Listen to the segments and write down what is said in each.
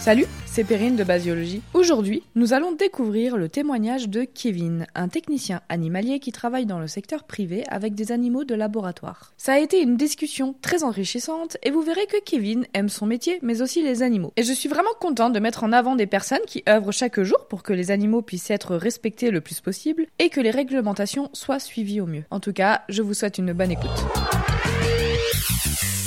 Salut, c'est Perrine de Basiologie. Aujourd'hui, nous allons découvrir le témoignage de Kevin, un technicien animalier qui travaille dans le secteur privé avec des animaux de laboratoire. Ça a été une discussion très enrichissante et vous verrez que Kevin aime son métier mais aussi les animaux. Et je suis vraiment contente de mettre en avant des personnes qui œuvrent chaque jour pour que les animaux puissent être respectés le plus possible et que les réglementations soient suivies au mieux. En tout cas, je vous souhaite une bonne écoute.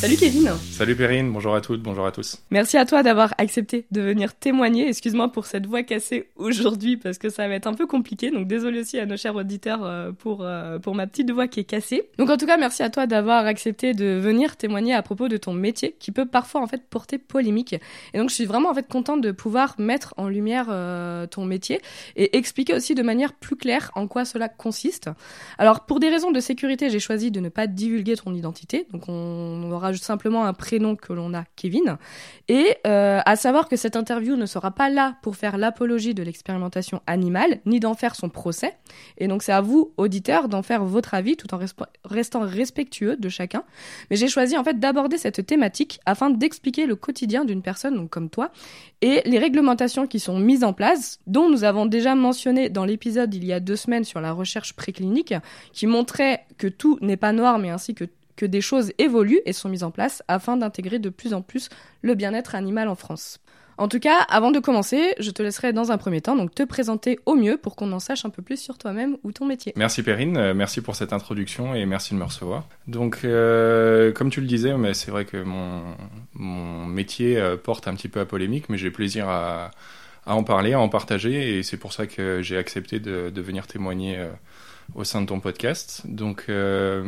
Salut Kevin. Salut Perrine, bonjour à toutes, bonjour à tous. Merci à toi d'avoir accepté de venir témoigner. Excuse-moi pour cette voix cassée aujourd'hui parce que ça va être un peu compliqué. Donc désolé aussi à nos chers auditeurs euh, pour euh, pour ma petite voix qui est cassée. Donc en tout cas, merci à toi d'avoir accepté de venir témoigner à propos de ton métier qui peut parfois en fait porter polémique. Et donc je suis vraiment en fait contente de pouvoir mettre en lumière euh, ton métier et expliquer aussi de manière plus claire en quoi cela consiste. Alors pour des raisons de sécurité, j'ai choisi de ne pas divulguer ton identité. Donc on aura simplement un prénom que l'on a, Kevin. Et euh, à savoir que cette interview ne sera pas là pour faire l'apologie de l'expérimentation animale, ni d'en faire son procès. Et donc c'est à vous, auditeurs, d'en faire votre avis tout en restant respectueux de chacun. Mais j'ai choisi en fait d'aborder cette thématique afin d'expliquer le quotidien d'une personne donc comme toi et les réglementations qui sont mises en place, dont nous avons déjà mentionné dans l'épisode il y a deux semaines sur la recherche préclinique, qui montrait que tout n'est pas noir mais ainsi que que des choses évoluent et sont mises en place afin d'intégrer de plus en plus le bien-être animal en France. En tout cas, avant de commencer, je te laisserai dans un premier temps donc te présenter au mieux pour qu'on en sache un peu plus sur toi-même ou ton métier. Merci Perrine, euh, merci pour cette introduction et merci de me recevoir. Donc, euh, comme tu le disais, mais c'est vrai que mon, métier euh, porte un petit peu à polémique, mais j'ai plaisir à, en parler, à en partager et c'est pour ça que j'ai accepté de, venir témoigner au sein de ton podcast. Donc, je,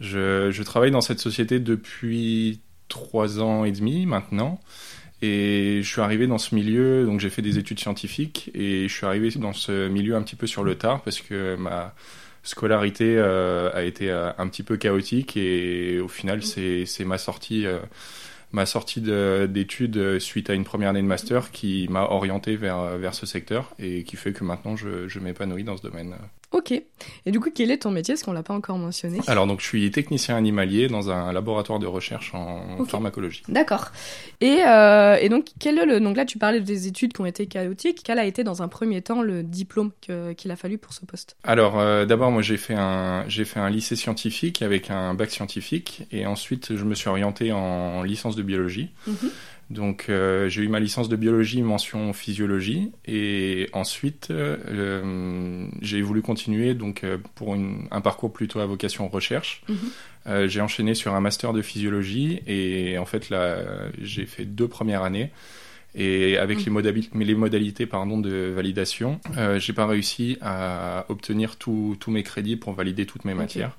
je, travaille dans cette société depuis trois ans et demi maintenant. Et je suis arrivé dans ce milieu, donc j'ai fait des études scientifiques et je suis arrivé dans ce milieu un petit peu sur le tard parce que ma scolarité euh, a été euh, un petit peu chaotique et au final c'est ma sortie euh, ma sortie d'études suite à une première année de master qui m'a orienté vers, vers ce secteur et qui fait que maintenant je, je m'épanouis dans ce domaine. Ok. Et du coup, quel est ton métier Est-ce qu'on l'a pas encore mentionné Alors, donc, je suis technicien animalier dans un laboratoire de recherche en pharmacologie. D'accord. Et, euh, et, donc, quel est le... donc là, tu parlais des études qui ont été chaotiques. Quel a été, dans un premier temps, le diplôme qu'il a fallu pour ce poste? Alors, euh, d'abord, moi, j'ai fait un j'ai fait un lycée scientifique avec un bac scientifique, et ensuite, je me suis orienté en licence de biologie. Mhm. Donc euh, j'ai eu ma licence de biologie mention physiologie et ensuite euh, j'ai voulu continuer donc euh, pour une, un parcours plutôt à vocation recherche. Mhm. Euh, j'ai enchaîné sur un master de physiologie et en fait là j'ai fait deux premières années et avec les, modalités, les modalités pardon, de validation, euh, j'ai pas réussi à obtenir tous mes crédits pour valider toutes mes matières.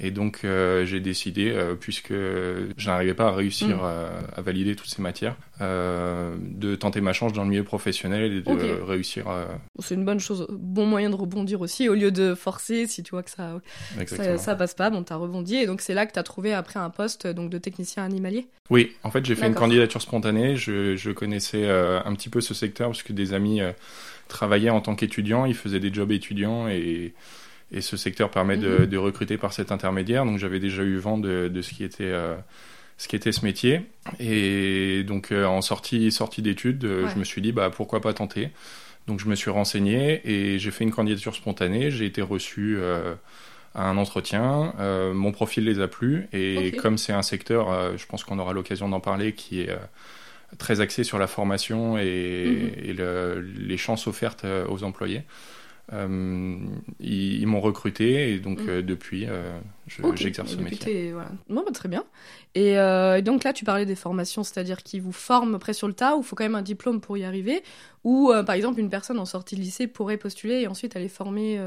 Et donc euh, j'ai décidé, euh, puisque je n'arrivais pas à réussir mm. à, valider toutes ces matières, euh, de tenter ma chance dans le milieu professionnel et de réussir. C'est une bonne chose, bon moyen de rebondir aussi, au lieu de forcer, si tu vois que ça ça, ça, passe pas, bon t'as rebondi, et donc c'est là que t'as trouvé après un poste donc de technicien animalier? Oui, en fait j'ai fait une candidature spontanée, je, je connaissais un petit peu ce secteur parce que des amis travaillaient en tant qu'étudiants, ils faisaient des jobs étudiants et et ce secteur permet de, mhm. de, recruter par cet intermédiaire. Donc j'avais déjà eu vent de, de ce qui était euh, ce qui était ce métier. Et donc euh, en sortie sortie d'études, euh, je me suis dit bah pourquoi pas tenter. Donc je me suis renseigné et j'ai fait une candidature spontanée. J'ai été reçu à un entretien. mon profil les a plu et comme c'est un secteur, je pense qu'on aura l'occasion d'en parler, qui est très axé sur la formation et, mhm. et le, les chances offertes aux employés. Euh, ils, m'ont recruté et donc mm. euh, depuis, euh, j'exerce ce métier. Voilà. Bon, bah, très bien. Et, et, donc là, tu parlais des formations, c'est-à-dire qu'ils vous forment après sur le tas ou il faut quand même un diplôme pour y arriver? Ou par exemple, une personne en sortie de lycée pourrait postuler et ensuite aller former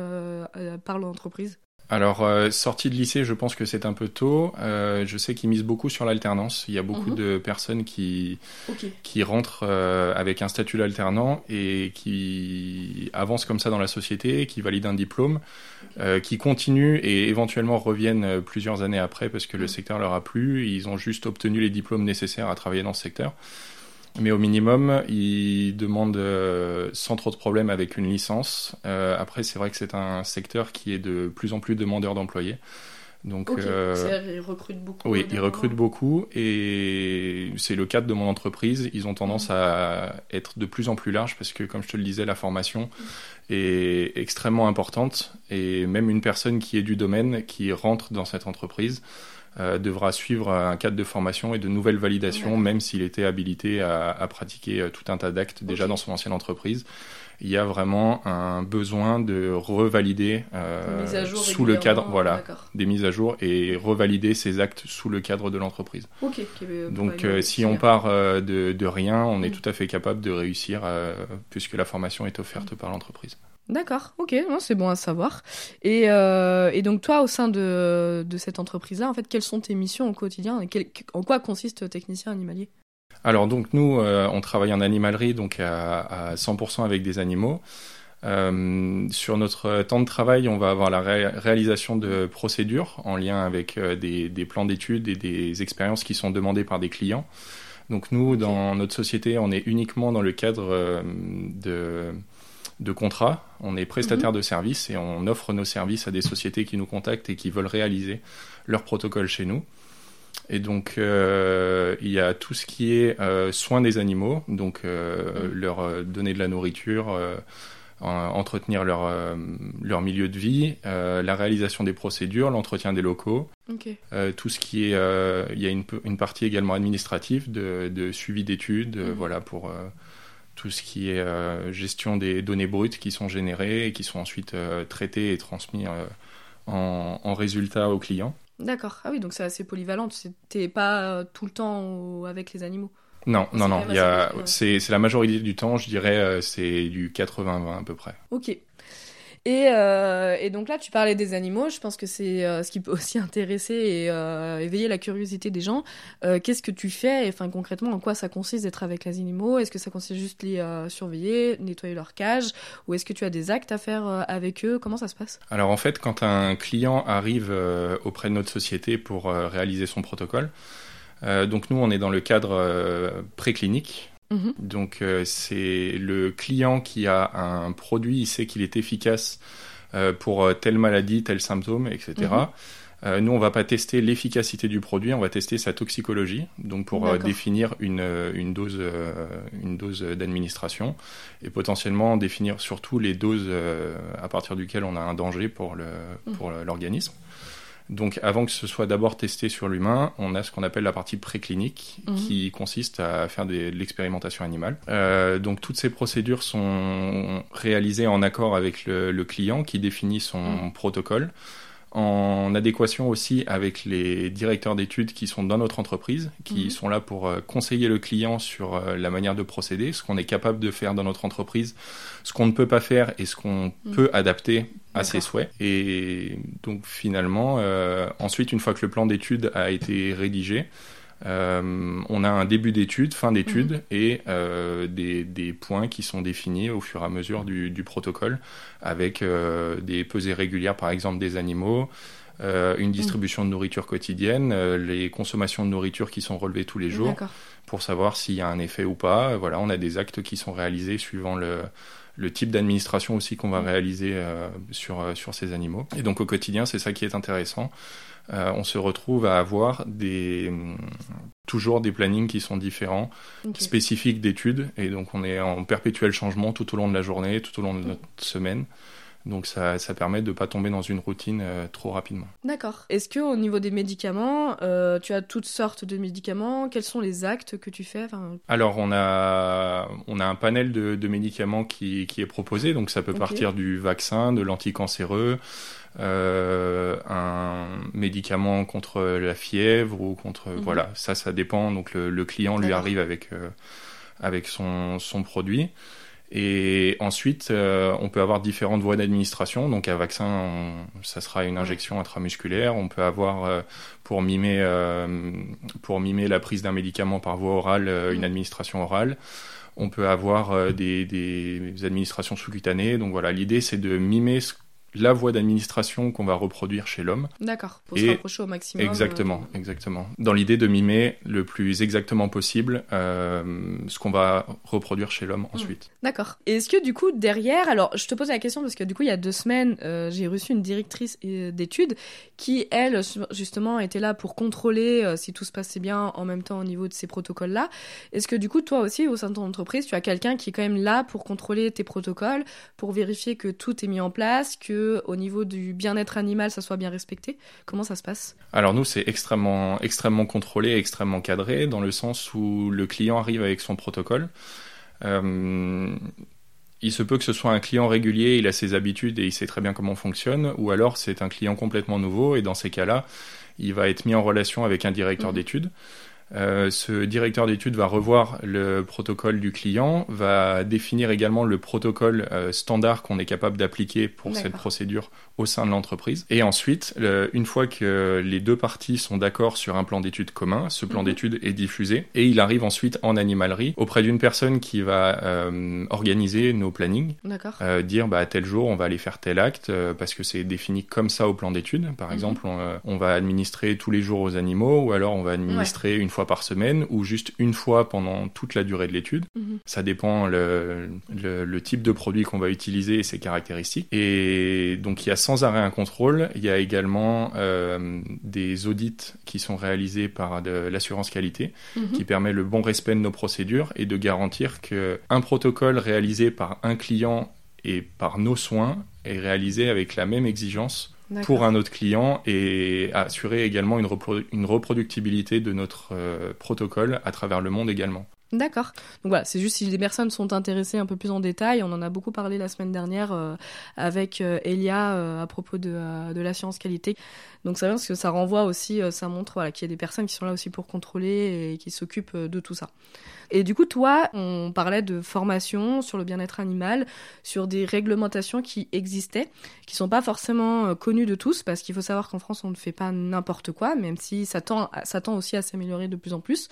par l'entreprise? Alors, euh, sortie de lycée, je pense que c'est un peu tôt. Euh, je sais qu'ils misent beaucoup sur l'alternance. Il y a beaucoup mhm. de personnes qui, qui rentrent euh, avec un statut d'alternant et qui avancent comme ça dans la société, qui valident un diplôme, qui continuent et éventuellement reviennent plusieurs années après parce que le mhm. secteur leur a plu. Ils ont juste obtenu les diplômes nécessaires à travailler dans ce secteur. Mais au minimum, ils demandent sans trop de problèmes avec une licence. après, c'est vrai que c'est un secteur qui est de plus en plus demandeur d'employés. Donc, euh, ils recrutent beaucoup. Oui, ils recrutent beaucoup et c'est le cadre de mon entreprise. Ils ont tendance mm. à être de plus en plus larges parce que, comme je te le disais, la formation est extrêmement importante et même une personne qui est du domaine, qui rentre dans cette entreprise, euh, devra suivre un cadre de formation et de nouvelles validations, même s'il était habilité à, à, pratiquer euh, tout un tas d'actes déjà dans son ancienne entreprise il y a vraiment un besoin de revalider euh, sous le cadre, voilà, des mises à jour et revalider ces actes sous le cadre de l'entreprise. Donc, euh, si on part de, rien, on est mm. tout à fait capable de réussir puisque la formation est offerte mm. par l'entreprise. D'accord, ok, c'est bon à savoir. Et, donc toi, au sein de, cette entreprise-là, en fait, quelles sont tes missions au quotidien En quoi consiste technicien animalier? Alors donc nous, euh, on travaille en animalerie, donc à, 100% avec des animaux. Euh, sur notre temps de travail, on va avoir la réalisation de procédures en lien avec euh, des, plans d'études et des expériences qui sont demandées par des clients. Donc nous, dans notre société, on est uniquement dans le cadre de, de contrats. On est prestataire mhm. de services et on offre nos services à des sociétés qui nous contactent et qui veulent réaliser leur protocole chez nous. Et donc, euh, il y a tout ce qui est euh, soins des animaux, donc euh, mm. leur donner de la nourriture, entretenir leur, leur milieu de vie, la réalisation des procédures, l'entretien des locaux, tout ce qui est, il y a une, une, partie également administrative de, de suivi d'études, mm. voilà pour tout ce qui est gestion des données brutes qui sont générées et qui sont ensuite traitées et transmises en, en résultats aux clients. D'accord. Ah oui, donc c'est assez polyvalent. T'es pas euh, tout le temps avec les animaux. Non, non, non. C'est la majorité du temps, je dirais, euh, c'est du 80-20 à peu près. Ok. Et, euh, et, donc là, tu parlais des animaux. Je pense que c'est euh, ce qui peut aussi intéresser et euh, éveiller la curiosité des gens. Qu'est-ce que tu fais? Enfin, concrètement, en quoi ça consiste d'être avec les animaux? Est-ce que ça consiste juste les surveiller, nettoyer leur cage, ou est-ce que tu as des actes à faire avec eux? Comment ça se passe? Alors en fait, quand un client arrive auprès de notre société pour réaliser son protocole, donc nous, on est dans le cadre préclinique. Mhm. Donc euh, c'est le client qui a un produit, il sait qu'il est efficace euh, pour euh, telle maladie, tel symptôme, etc. Mhm. nous, on va pas tester l'efficacité du produit, on va tester sa toxicologie, donc pour définir une, une dose, une dose d'administration et potentiellement définir surtout les doses à partir duquel on a un danger pour mhm. pour l'organisme. Donc avant que ce soit d'abord testé sur l'humain, on a ce qu'on appelle la partie préclinique mhm. qui consiste à faire de l'expérimentation animale. Euh, donc toutes ces procédures sont réalisées en accord avec le, client qui définit son mhm. protocole en adéquation aussi avec les directeurs d'études qui sont dans notre entreprise, qui mhm. sont là pour euh, conseiller le client sur euh, la manière de procéder, ce qu'on est capable de faire dans notre entreprise, ce qu'on ne peut pas faire et ce qu'on peut adapter à ses souhaits. Et donc finalement, euh, ensuite, une fois que le plan d'études a été rédigé, euh, on a un début d'étude, fin d'étude mhm. et euh, des, des, points qui sont définis au fur et à mesure du, du protocole avec des pesées régulières par exemple des animaux, une distribution de nourriture quotidienne, les consommations de nourriture qui sont relevées tous les jours pour savoir s'il y a un effet ou pas. Voilà, on a des actes qui sont réalisés suivant le, le type d'administration aussi qu'on va mhm. réaliser sur, sur ces animaux. Et donc au quotidien, c'est ça qui est intéressant. Euh, on se retrouve à avoir des, toujours des plannings qui sont différents, spécifiques d'études, et donc on est en perpétuel changement tout au long de la journée, tout au long de notre semaine. Donc ça, permet de ne pas tomber dans une routine euh, trop rapidement. D'accord. Est-ce que au niveau des médicaments, euh, tu as toutes sortes de médicaments? Quels sont les actes que tu fais? Alors on a, on a un panel de, médicaments qui, est proposé, donc ça peut partir du vaccin, de l'anticancéreux, euh, un médicament contre la fièvre ou contre mhm. voilà. Ça ça dépend. Donc le, client lui arrive avec avec son, son produit et ensuite euh, on peut avoir différentes voies d'administration. Donc un vaccin ça sera une injection intramusculaire. On peut avoir pour mimer pour mimer la prise d'un médicament par voie orale une administration orale. On peut avoir des, des administrations sous-cutanées. Donc voilà. L'idée c'est de mimer ce la voie d'administration qu'on va reproduire chez l'homme. D'accord, pour se rapprocher au maximum. Exactement, euh, exactement. Dans l'idée de mimer le plus exactement possible euh, ce qu'on va reproduire chez l'homme hmm. ensuite. D'accord. Et est-ce que du coup, derrière, alors je te pose la question parce que du coup, il y a deux semaines, euh, j'ai reçu une directrice d'études qui, elle, justement, était là pour contrôler si tout se passait bien en même temps au niveau de ces protocoles-là. Est-ce que du coup, toi aussi, au sein de ton entreprise, tu as quelqu'un qui est quand même là pour contrôler tes protocoles, pour vérifier que tout est mis en place, que au niveau du bien-être animal, ça soit bien respecté Comment ça se passe? Alors nous, c'est extrêmement, extrêmement contrôlé, extrêmement cadré, dans le sens où le client arrive avec son protocole. Euh, il se peut que ce soit un client régulier, il a ses habitudes et il sait très bien comment on fonctionne, ou alors c'est un client complètement nouveau, et dans ces cas-là, il va être mis en relation avec un directeur mmh. d'études. Euh, ce directeur d'études va revoir le protocole du client, va définir également le protocole euh, standard qu'on est capable d'appliquer pour cette procédure au sein de l'entreprise. Et ensuite, une fois que les deux parties sont d'accord sur un plan d'études commun, ce plan mhm. d'études est diffusé et il arrive ensuite en animalerie auprès d'une personne qui va euh, organiser nos plannings, dire bah, à tel jour on va aller faire tel acte parce que c'est défini comme ça au plan d'études. Par mhm. exemple, on, on, va administrer tous les jours aux animaux ou alors on va administrer une fois par semaine ou juste une fois pendant toute la durée de l'étude. Mhm. Ça dépend le, le, type de produit qu'on va utiliser et ses caractéristiques. Et donc il y a sans arrêt un contrôle. Il y a également euh, des audits qui sont réalisés par de l'assurance qualité mhm. qui permet le bon respect de nos procédures et de garantir qu'un protocole réalisé par un client et par nos soins est réalisé avec la même exigence pour un autre client et assurer également une, reproductibilité de notre euh, protocole à travers le monde également. D'accord. Donc voilà, c'est juste si les personnes sont intéressées un peu plus en détail, on en a beaucoup parlé la semaine dernière euh, avec euh, Elia à propos de, de l'assurance qualité. Donc ça parce que ça renvoie aussi, ça montre voilà, qu'il y a des personnes qui sont là aussi pour contrôler et qui s'occupent de tout ça. Et du coup, toi, on parlait de formation sur le bien-être animal, sur des réglementations qui existaient, qui sont pas forcément euh, connues de tous, parce qu'il faut savoir qu'en France, on ne fait pas n'importe quoi, même si ça tend, ça tend aussi à s'améliorer de plus en plus.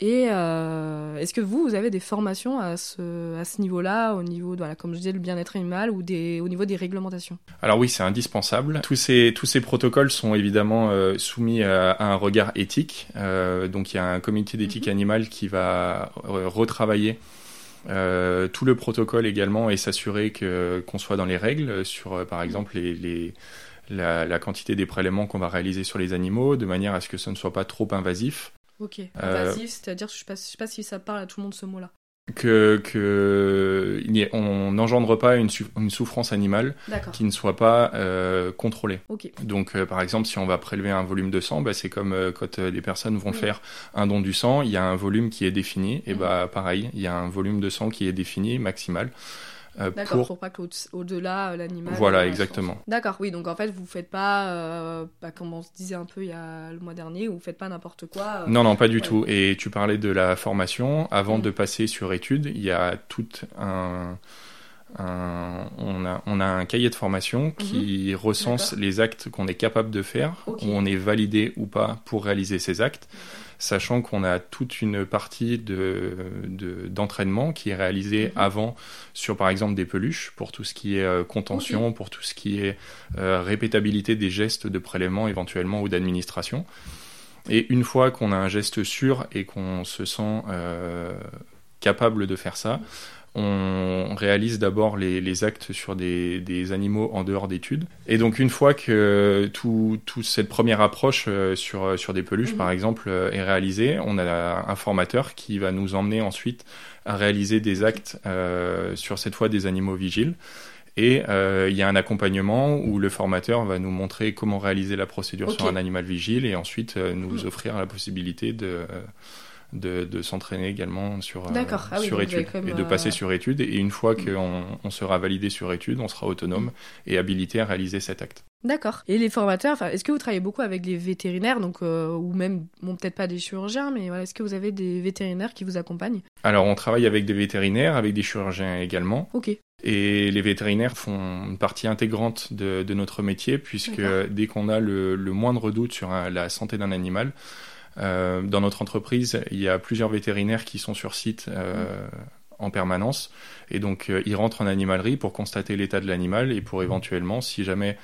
Et euh, est-ce que vous, vous avez des formations à ce, à ce niveau-là, au niveau, voilà, comme je disais, le bien-être animal ou des, au niveau des réglementations? Alors oui, c'est indispensable. Tous ces, tous ces protocoles sont évidemment euh, soumis à, un regard éthique. Euh, donc il y a un comité d'éthique mhm. animale qui va retravailler euh, tout le protocole également et s'assurer que qu'on soit dans les règles sur, par exemple, les, les la, la, quantité des prélèvements qu'on va réaliser sur les animaux, de manière à ce que ce ne soit pas trop invasif. Ok, euh, invasif, c'est-à-dire, je ne sais, pas si ça parle à tout le monde ce mot-là. Que, que on n'engendre pas une, une, souffrance animale qui ne soit pas euh, contrôlée. Donc, euh, par exemple, si on va prélever un volume de sang, bah, c'est comme quand des personnes vont faire un don du sang, il y a un volume qui est défini, et mhm. bah pareil, il y a un volume de sang qui est défini maximal. Euh, D'accord, pour... pas qu'au-delà, euh, l'animal. Voilà, euh, exactement. D'accord, oui, donc en fait, vous faites pas, bah, comme on se disait un peu il y a le mois dernier, vous faites pas n'importe quoi. non, non, pas du tout. Et tu parlais de la formation. Avant mm. de passer sur études, il y a tout un. On, a, on a un cahier de formation mm-hmm. qui recense les actes qu'on est capable de faire, où on est validé ou pas pour réaliser ces actes sachant qu'on a toute une partie d'entraînement de, qui est réalisée mhm. avant sur par exemple des peluches pour tout ce qui est euh, contention, pour tout ce qui est euh, répétabilité des gestes de prélèvement éventuellement ou d'administration. Et une fois qu'on a un geste sûr et qu'on se sent euh, capable de faire ça, on réalise d'abord les, actes sur des, animaux en dehors d'études. Et donc une fois que toute tout cette première approche euh, sur, sur des peluches, par mhm. exemple, euh, est réalisée, on a un formateur qui va nous emmener ensuite à réaliser des actes euh, sur cette fois des animaux vigiles. Et il y a un accompagnement où le formateur va nous montrer comment réaliser la procédure sur un animal vigile et ensuite nous mhm. offrir la possibilité de de, s'entraîner également sur, euh, ah sur études et de passer euh, sur études. Et une fois mm. qu'on on sera validé sur études, on sera autonome mm. et habilité à réaliser cet acte. D'accord. Et les formateurs, est-ce que vous travaillez beaucoup avec des vétérinaires, donc euh, ou même, bon, peut-être pas des chirurgiens, mais voilà, est-ce que vous avez des vétérinaires qui vous accompagnent? Alors, on travaille avec des vétérinaires, avec des chirurgiens également. Ok. Et les vétérinaires font une partie intégrante de, notre métier, puisque dès qu'on a le, moindre doute sur la santé d'un animal, euh, dans notre entreprise, il y a plusieurs vétérinaires qui sont sur site euh, en permanence. Et donc, il rentre en animalerie pour constater l'état de l'animal et pour éventuellement, si jamais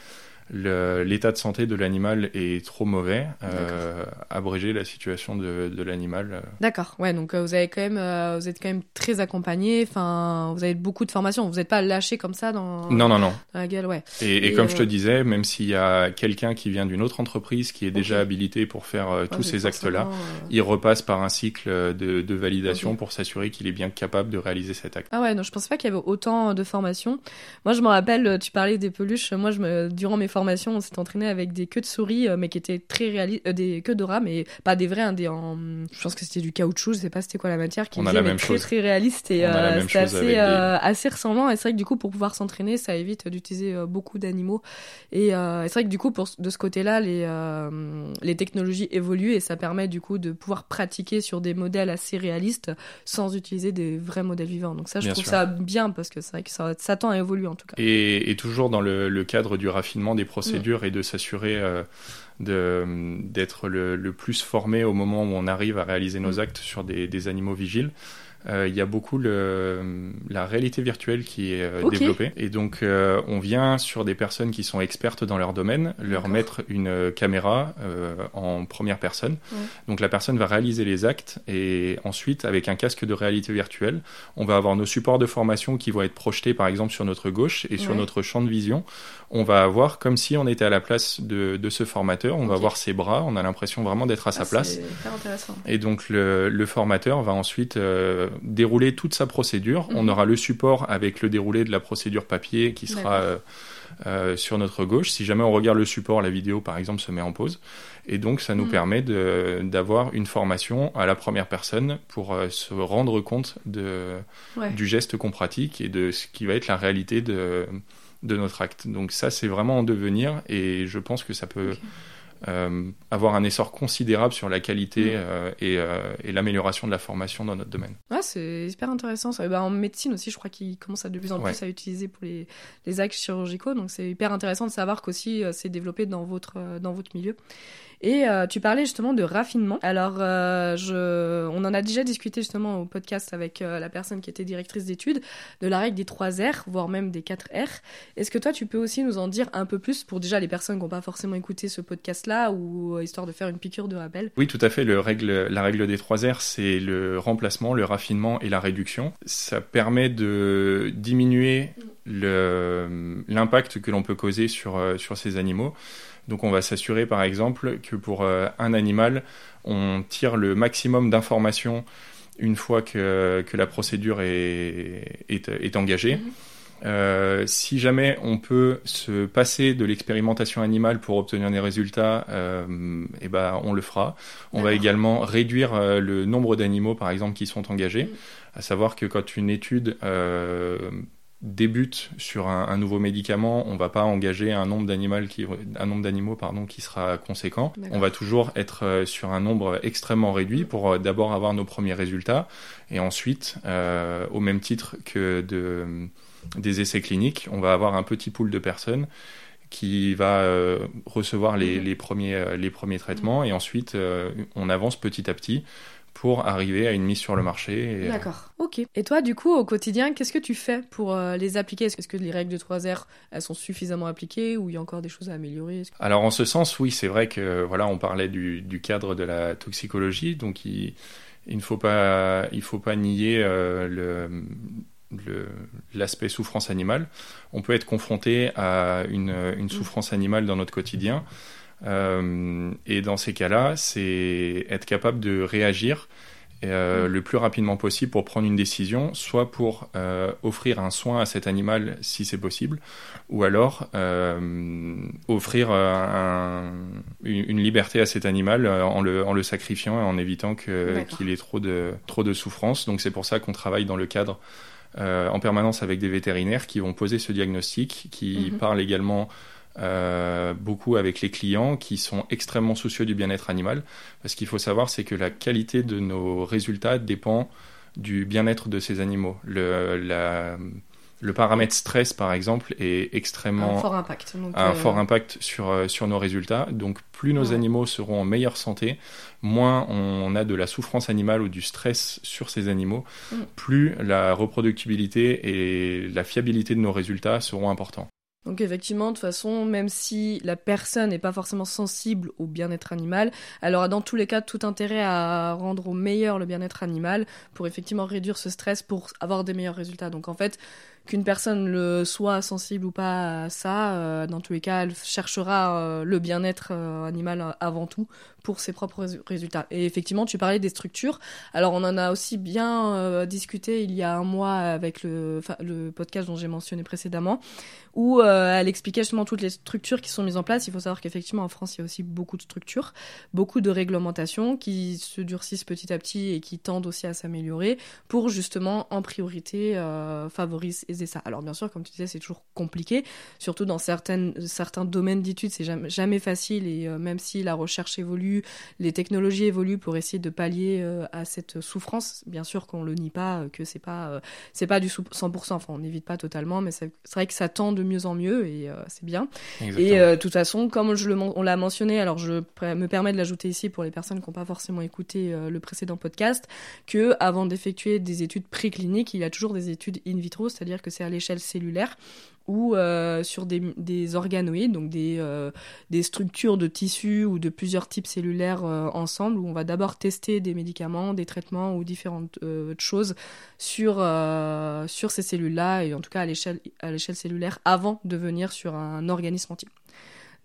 l'état de santé de l'animal est trop mauvais, euh, abréger la situation de, de l'animal. Euh. D'accord, ouais, donc euh, vous avez quand même, euh, vous êtes quand même très accompagné. Enfin, vous avez beaucoup de formation. Vous n'êtes pas lâché comme ça dans. Non, non, non. Dans la gueule, ouais. Et, et, comme je te disais, même s'il y a quelqu'un qui vient d'une autre entreprise qui est déjà habilité pour faire tous ces actes-là, il repasse par un cycle de, de validation pour s'assurer qu'il est bien capable de réaliser cet acte. Ah ouais, non, je pensais pas qu'il y avait autant de formation. Moi, je me rappelle, tu parlais des peluches. Moi, je me, durant mes formation, on s'est entraîné avec des queues de souris, euh, mais qui étaient très réalistes, euh, des queues de rats, mais pas des vrais, hein, des en, je pense que c'était du caoutchouc, je sais pas c'était quoi la matière, qui on était très chose. très réaliste et euh, c'était assez, assez ressemblant. Et c'est vrai que du coup, pour pouvoir s'entraîner, ça évite d'utiliser beaucoup d'animaux. Et, c'est vrai que du coup, pour, de ce côté-là, les, les technologies évoluent et ça permet du coup de pouvoir pratiquer sur des modèles assez réalistes sans utiliser des vrais modèles vivants. Donc ça, je trouve ça bien parce que c'est vrai que ça, ça tend à évoluer en tout cas. Et, et toujours dans le, le cadre du raffinement des procédures et de s'assurer euh, d'être le, le, plus formé au moment où on arrive à réaliser nos mm. actes sur des, des animaux vigiles. Euh, il y a beaucoup le, la réalité virtuelle qui est euh, développée. Et donc, euh, on vient sur des personnes qui sont expertes dans leur domaine, leur mettre une caméra en première personne. Donc, la personne va réaliser les actes et ensuite, avec un casque de réalité virtuelle, on va avoir nos supports de formation qui vont être projetés, par exemple, sur notre gauche et sur notre champ de vision. On va avoir comme si on était à la place de, de ce formateur. On va voir ses bras. On a l'impression vraiment d'être à sa ah, place. Et donc, le, le, formateur va ensuite dérouler toute sa procédure. On mhm. aura le support avec le déroulé de la procédure papier qui sera euh, euh, sur notre gauche. Si jamais on regarde le support, la vidéo par exemple se met en pause. Et donc ça nous mhm. permet d'avoir une formation à la première personne pour euh, se rendre compte de, du geste qu'on pratique et de ce qui va être la réalité de, de notre acte. Donc ça c'est vraiment en devenir et je pense que ça peut... avoir un essor considérable sur la qualité mm. euh, euh, et, l'amélioration de la formation dans notre domaine. Ouais, c'est super intéressant. Ça. Bah, en médecine aussi, je crois qu'ils commencent à de plus en plus à utiliser pour les, les actes chirurgicaux. Donc c'est hyper intéressant de savoir qu'aussi c'est développé dans votre, dans votre milieu. Et euh, tu parlais justement de raffinement. Alors, euh, on en a déjà discuté justement au podcast avec euh, la personne qui était directrice d'études de la règle des 3 R, voire même des 4 R. Est-ce que toi, tu peux aussi nous en dire un peu plus pour déjà les personnes qui n'ont pas forcément écouté ce podcast-là ou histoire de faire une piqûre de rappel? Oui, tout à fait. La règle des 3 R, c'est le remplacement, le raffinement et la réduction. Ça permet de diminuer l'impact que l'on peut causer sur ces animaux. Donc on va s'assurer par exemple que pour euh, un animal, on tire le maximum d'informations une fois que, que, la procédure est, est, engagée. Mhm. Euh, si jamais on peut se passer de l'expérimentation animale pour obtenir des résultats, euh, eh ben on le fera. On va également réduire euh, le nombre d'animaux, par exemple, qui sont engagés. Mhm. À savoir que quand une étude débute sur un, nouveau médicament, on va pas engager un nombre d'animaux qui, un nombre d'animaux pardon qui sera conséquent. On va toujours être euh, sur un nombre extrêmement réduit pour euh, d'abord avoir nos premiers résultats et ensuite, euh, au même titre que de, des essais cliniques, on va avoir un petit pool de personnes qui va recevoir les, les, premiers, les premiers traitements et ensuite on avance petit à petit pour arriver à une mise sur le marché. Euh, D'accord, ok. Et toi, du coup, au quotidien, qu'est-ce que tu fais pour euh, les appliquer? Est-ce que les règles de 3R, elles sont suffisamment appliquées ou il y a encore des choses à améliorer? Alors, en ce sens, oui, c'est vrai que, voilà, on parlait du, cadre de la toxicologie, donc il, ne faut pas, il faut pas nier euh, le l'aspect souffrance animale. On peut être confronté à une, une mm. souffrance animale dans notre quotidien. Euh, et dans ces cas-là, c'est être capable de réagir euh, mm. le plus rapidement possible pour prendre une décision, soit pour euh, offrir un soin à cet animal si c'est possible, ou alors euh, offrir un, une, liberté à cet animal en le, en le sacrifiant et en évitant qu'il ait trop de, trop de souffrance. Donc c'est pour ça qu'on travaille dans le cadre en permanence avec des vétérinaires qui vont poser ce diagnostic, qui mm-hmm. parlent également euh, beaucoup avec les clients qui sont extrêmement soucieux du bien-être animal. Parce qu'il faut savoir, c'est que la qualité de nos résultats dépend du bien-être de ces animaux. Le, la, Le paramètre stress, par exemple, est extrêmement un fort impact. Donc, un euh, fort impact sur, euh, sur nos résultats. Donc plus nos Ouais. animaux seront en meilleure santé, moins on a de la souffrance animale ou du stress sur ces animaux, Mm. plus la reproductibilité et la fiabilité de nos résultats seront importants. Donc effectivement, de toute façon, même si la personne n'est pas forcément sensible au bien-être animal, elle aura dans tous les cas tout intérêt à rendre au meilleur le bien-être animal pour effectivement réduire ce stress pour avoir des meilleurs résultats. Donc en fait, qu'une personne le soit sensible ou pas à ça, euh, dans tous les cas, elle cherchera euh, le bien-être euh, animal avant tout pour ses propres résu- résultats. Et effectivement, tu parlais des structures. Alors on en a aussi bien discuté il y a un mois avec le, podcast dont j'ai mentionné précédemment où elle expliquait justement toutes les structures qui sont mises en place. Il faut savoir qu'effectivement en France, il y a aussi beaucoup de structures, beaucoup de réglementations qui se durcissent petit à petit et qui tendent aussi à s'améliorer pour justement en priorité euh, ça. Alors bien sûr, comme tu disais, c'est toujours compliqué, surtout dans certaines, certains domaines d'études, c'est jamais, jamais facile et euh, même si la recherche évolue, les technologies évoluent pour essayer de pallier euh, à cette souffrance. Bien sûr qu'on le nie pas, euh, que c'est pas euh, c'est pas du sou- 100%, enfin on n'évite pas totalement, mais c'est vrai que ça tend de mieux en mieux et c'est bien. Exactement. Et de toute façon, comme je le, men- on l'a mentionné, alors je me permets de l'ajouter ici pour les personnes qui n'ont pas forcément écouté le précédent podcast, que avant d'effectuer des études précliniques, il y a toujours des études in vitro, c'est-à-dire que c'est à l'échelle cellulaire ou euh, sur des, des organoïdes, donc des, euh, des structures de tissus ou de plusieurs types cellulaires euh, ensemble, où on va d'abord tester des médicaments, des traitements ou différentes choses sur, sur ces cellules-là, et en tout cas à l'échelle cellulaire, avant de venir sur un organisme entier.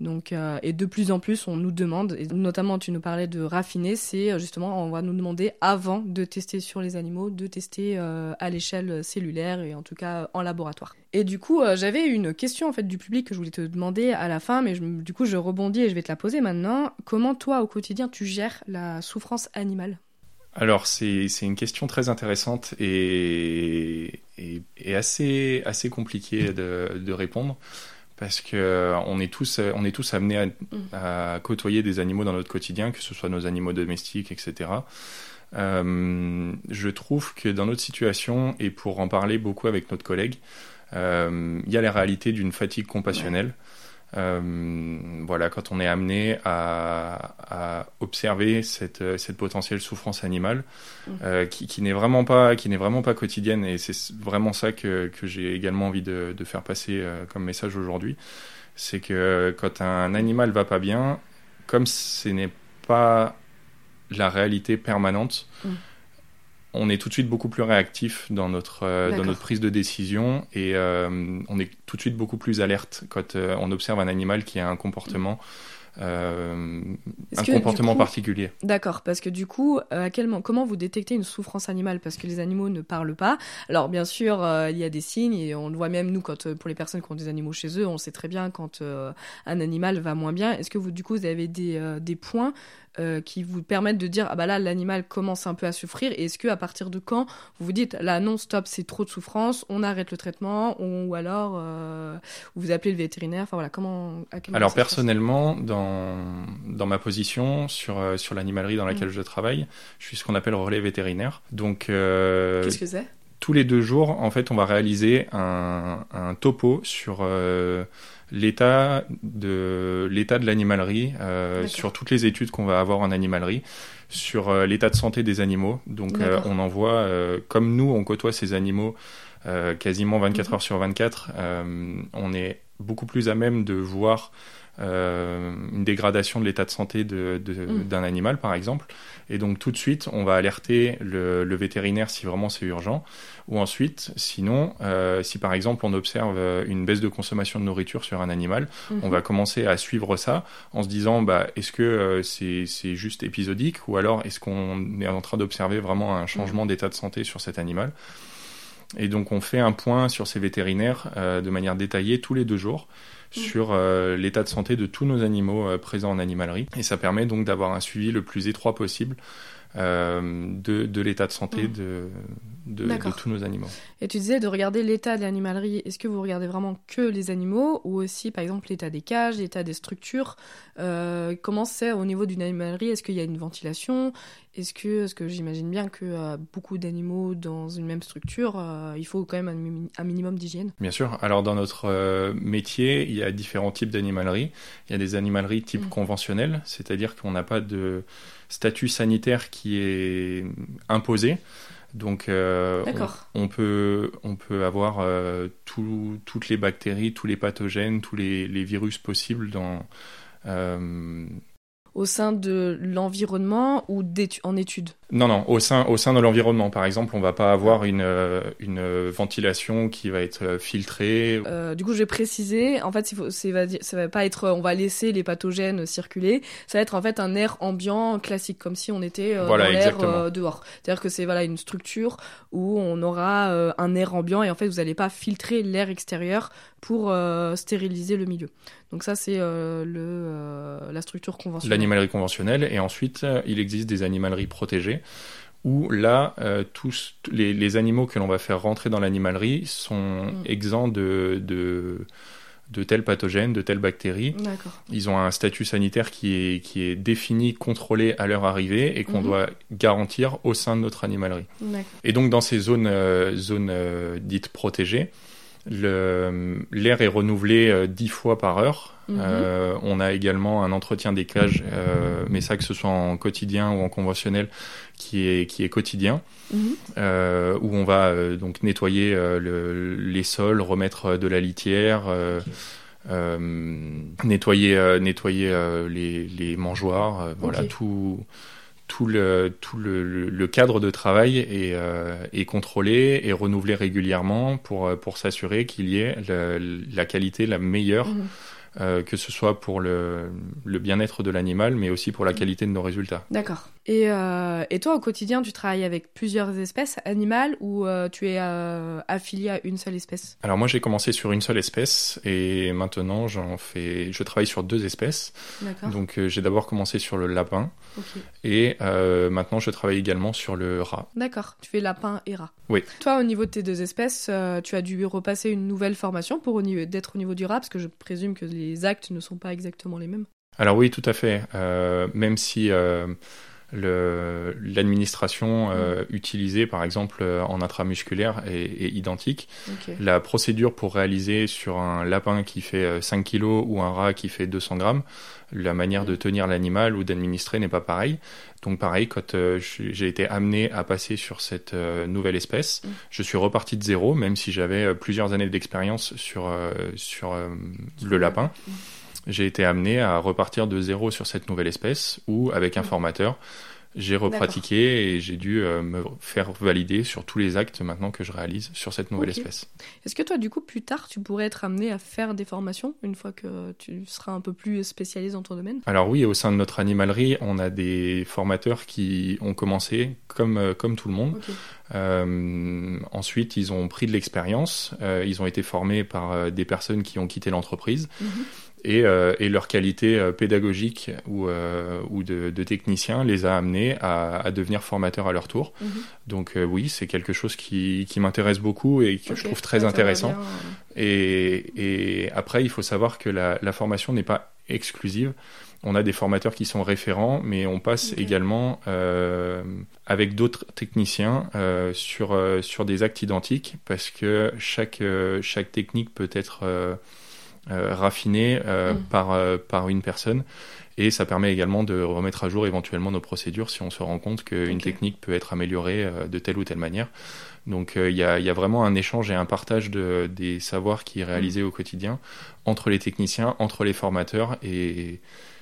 Donc, euh, et de plus en plus, on nous demande, et notamment tu nous parlais de raffiner, c'est euh, justement, on va nous demander avant de tester sur les animaux, de tester euh, à l'échelle cellulaire et en tout cas en laboratoire. Et du coup, j'avais une question en fait du public que je voulais te demander à la fin, mais du coup, je rebondis et je vais te la poser maintenant. Comment toi, au quotidien, tu gères la souffrance animale? Alors, c'est une question très intéressante et, assez, assez compliquée de répondre parce que euh, on est tous, euh, on est tous amenés à, à côtoyer des animaux dans notre quotidien, que ce soit nos animaux domestiques, etc. Euh, je trouve que dans notre situation, et pour en parler beaucoup avec notre collègue, euh, il y a la réalité d'une fatigue compassionnelle. Voilà, quand on est amené à, à observer cette, euh, cette potentielle souffrance animale, euh, qui, qui n'est vraiment pas, qui n'est vraiment pas quotidienne, et c'est vraiment ça que, que j'ai également envie de, de faire passer euh, comme message aujourd'hui, c'est que quand un animal va pas bien, comme ce n'est pas la réalité permanente, Mhm. On est tout de suite beaucoup plus réactif dans notre, euh, dans D'accord. notre prise de décision et euh, on est tout de suite beaucoup plus alerte quand euh, on observe un animal qui a un comportement, un que, comportement coup- particulier. D'accord, parce que du coup, à quel moment, comment vous détectez une souffrance animale? Parce que les animaux ne parlent pas. Alors bien sûr, il y a des signes et on le voit même nous quand pour les personnes qui ont des animaux chez eux, on sait très bien quand un animal va moins bien. Est-ce que vous du coup vous avez des, des points euh, qui vous permettent de dire ah bah là l'animal commence un peu à souffrir et est-ce que à partir de quand vous vous dites là non stop c'est trop de souffrance, on arrête le traitement ou, ou alors euh, vous appelez le vétérinaire. Enfin voilà comment. à quel Alors personnellement, dans, dans ma position sur, euh, sur l'animalerie dans laquelle je travaille, je suis ce qu'on appelle relais vétérinaire. Donc Qu'est-ce que c'est? Tous les deux jours, en fait, on va réaliser un, un topo sur euh, l'état de l'état de l'animalerie, euh, sur toutes les études qu'on va avoir en animalerie, sur euh, l'état de santé des animaux. Donc, on envoie, comme nous, on côtoie ces animaux quasiment 24 Mhm. heures sur 24. euh, on est beaucoup plus à même de voir euh, une dégradation de l'état de santé de- de- Mhm. d'un animal, par exemple. Et donc tout de suite, on va alerter le, le vétérinaire si vraiment c'est urgent. Ou ensuite, sinon, euh, si par exemple on observe euh, une baisse de consommation de nourriture sur un animal, on Mhm. va commencer à suivre ça en se disant, bah, est-ce que euh, c'est c'est juste épisodique? Ou alors est-ce qu'on est en train d'observer vraiment un changement d'état de santé sur cet animal? Et donc on fait un point sur ces vétérinaires euh, de manière détaillée tous les deux jours Mhm. sur euh, l'état de santé de tous nos animaux euh, présents en animalerie. Et ça permet donc d'avoir un suivi le plus étroit possible de, de l'état de santé Mm. de, de, de tous nos animaux. Et tu disais de regarder l'état de l'animalerie. Est-ce que vous regardez vraiment que les animaux ou aussi, par exemple, l'état des cages, l'état des structures Euh, Comment c'est au niveau d'une animalerie? Est-ce qu'il y a une ventilation? Est-ce que, parce que j'imagine bien que euh, beaucoup d'animaux dans une même structure, euh, il faut quand même un, mi- un minimum d'hygiène. Bien sûr. Alors dans notre euh, métier, il y a différents types d'animalerie. Il y a des animaleries type Mm. conventionnel, c'est-à-dire qu'on n'a pas de statut sanitaire qui est imposé. Donc euh, on- peut on peut avoir euh, tout- toutes les bactéries, tous les pathogènes, tous les, les virus possibles dans euh, Au sein de l'environnement ou en études Non, non, au sein, au sein de l'environnement, par exemple, on va pas avoir une, euh, une ventilation qui va être euh, filtrée. Euh, du coup, je vais préciser. En fait, il faut, c'est, va, ça va pas être, on va laisser les pathogènes circuler. Ça va être en fait un air ambiant classique, comme si on était euh, Voilà, dans l'air euh, dehors. C'est-à-dire que c'est voilà une structure où on aura un air ambiant et en fait, vous n'allez pas filtrer l'air extérieur pour stériliser le milieu. Donc ça, c'est le la structure conventionnelle. L'animalerie conventionnelle. Et ensuite, il existe des animaleries protégées où là, euh, tous les, les animaux que l'on va faire rentrer dans l'animalerie sont Mm. exempts de, de, de tels pathogènes, de telles bactéries. Ils ont un statut sanitaire qui est, qui est défini, contrôlé à leur arrivée et qu'on Mhm. doit garantir au sein de notre animalerie. Et donc dans ces zones, euh, zones euh, dites protégées, l'air est renouvelé euh, dix fois par heure. Mhm. Euh, on a également un entretien des cages, euh, mais ça que ce soit en quotidien ou en conventionnel, qui est, qui est quotidien, Mhm. euh, où on va donc nettoyer le- les sols, remettre de la litière. nettoyer nettoyer les, les mangeoires voilà tout tout le tout le, le- cadre de travail est, euh, est contrôlé et renouvelé régulièrement pour euh, pour s'assurer qu'il y ait le- la qualité la meilleure Mhm. euh, que ce soit pour le, le bien-être de l'animal mais aussi pour la qualité de nos résultats D'accord. Et, euh, et toi, au quotidien, tu travailles avec plusieurs espèces animales ou euh, tu es euh, affilié à une seule espèce? Alors moi j'ai commencé sur une seule espèce et maintenant j'en fais je travaille sur deux espèces D'accord. donc j'ai d'abord commencé sur le lapin et maintenant je travaille également sur le rat D'accord. Tu fais lapin et rat. Oui. Toi, au niveau de tes deux espèces, tu as dû repasser une nouvelle formation pour au niveau- d'être au niveau du rat, parce que je présume que les actes ne sont pas exactement les mêmes. Alors oui, tout à fait. Même si l'administration euh, utilisée, par exemple, euh, en intramusculaire est, est identique, la procédure pour réaliser sur un lapin qui fait euh, 5 kilos ou un rat qui fait 200 grammes, la manière de tenir l'animal ou d'administrer n'est pas pareille. Donc pareil, quand euh, j'ai été amené à passer sur cette euh, nouvelle espèce, Mm. je suis reparti de zéro, même si j'avais euh, plusieurs années d'expérience sur, euh, sur euh, le lapin. J'ai été amené à repartir de zéro sur cette nouvelle espèce où, avec un Mm. formateur, j'ai repratiqué et j'ai dû euh, me faire valider sur tous les actes maintenant que je réalise sur cette nouvelle espèce. Est-ce que toi, du coup, plus tard, tu pourrais être amené à faire des formations une fois que tu seras un peu plus spécialisé dans ton domaine? Alors oui, au sein de notre animalerie, on a des formateurs qui ont commencé comme, euh, comme tout le monde. Euh, ensuite, ils ont pris de l'expérience, euh, ils ont été formés par des personnes qui ont quitté l'entreprise Mhm. Et, euh, et leur qualité euh, pédagogique ou, euh, ou de, de technicien les a amenés à, à devenir formateurs à leur tour. Mhm. Donc euh, oui, c'est quelque chose qui, qui m'intéresse beaucoup et que je trouve très ça intéressant. Et, et après, il faut savoir que la, la formation n'est pas exclusive. On a des formateurs qui sont référents, mais on passe également avec d'autres techniciens sur, sur des actes identiques parce que chaque, chaque technique peut être euh, euh, raffinée euh, Mm. par, euh, par une personne. Et ça permet également de remettre à jour éventuellement nos procédures si on se rend compte qu'une technique peut être améliorée euh, de telle ou telle manière. Donc euh, il y, a, il y a vraiment un échange et un partage de, des savoirs qui est réalisé au quotidien entre les techniciens, entre les formateurs et,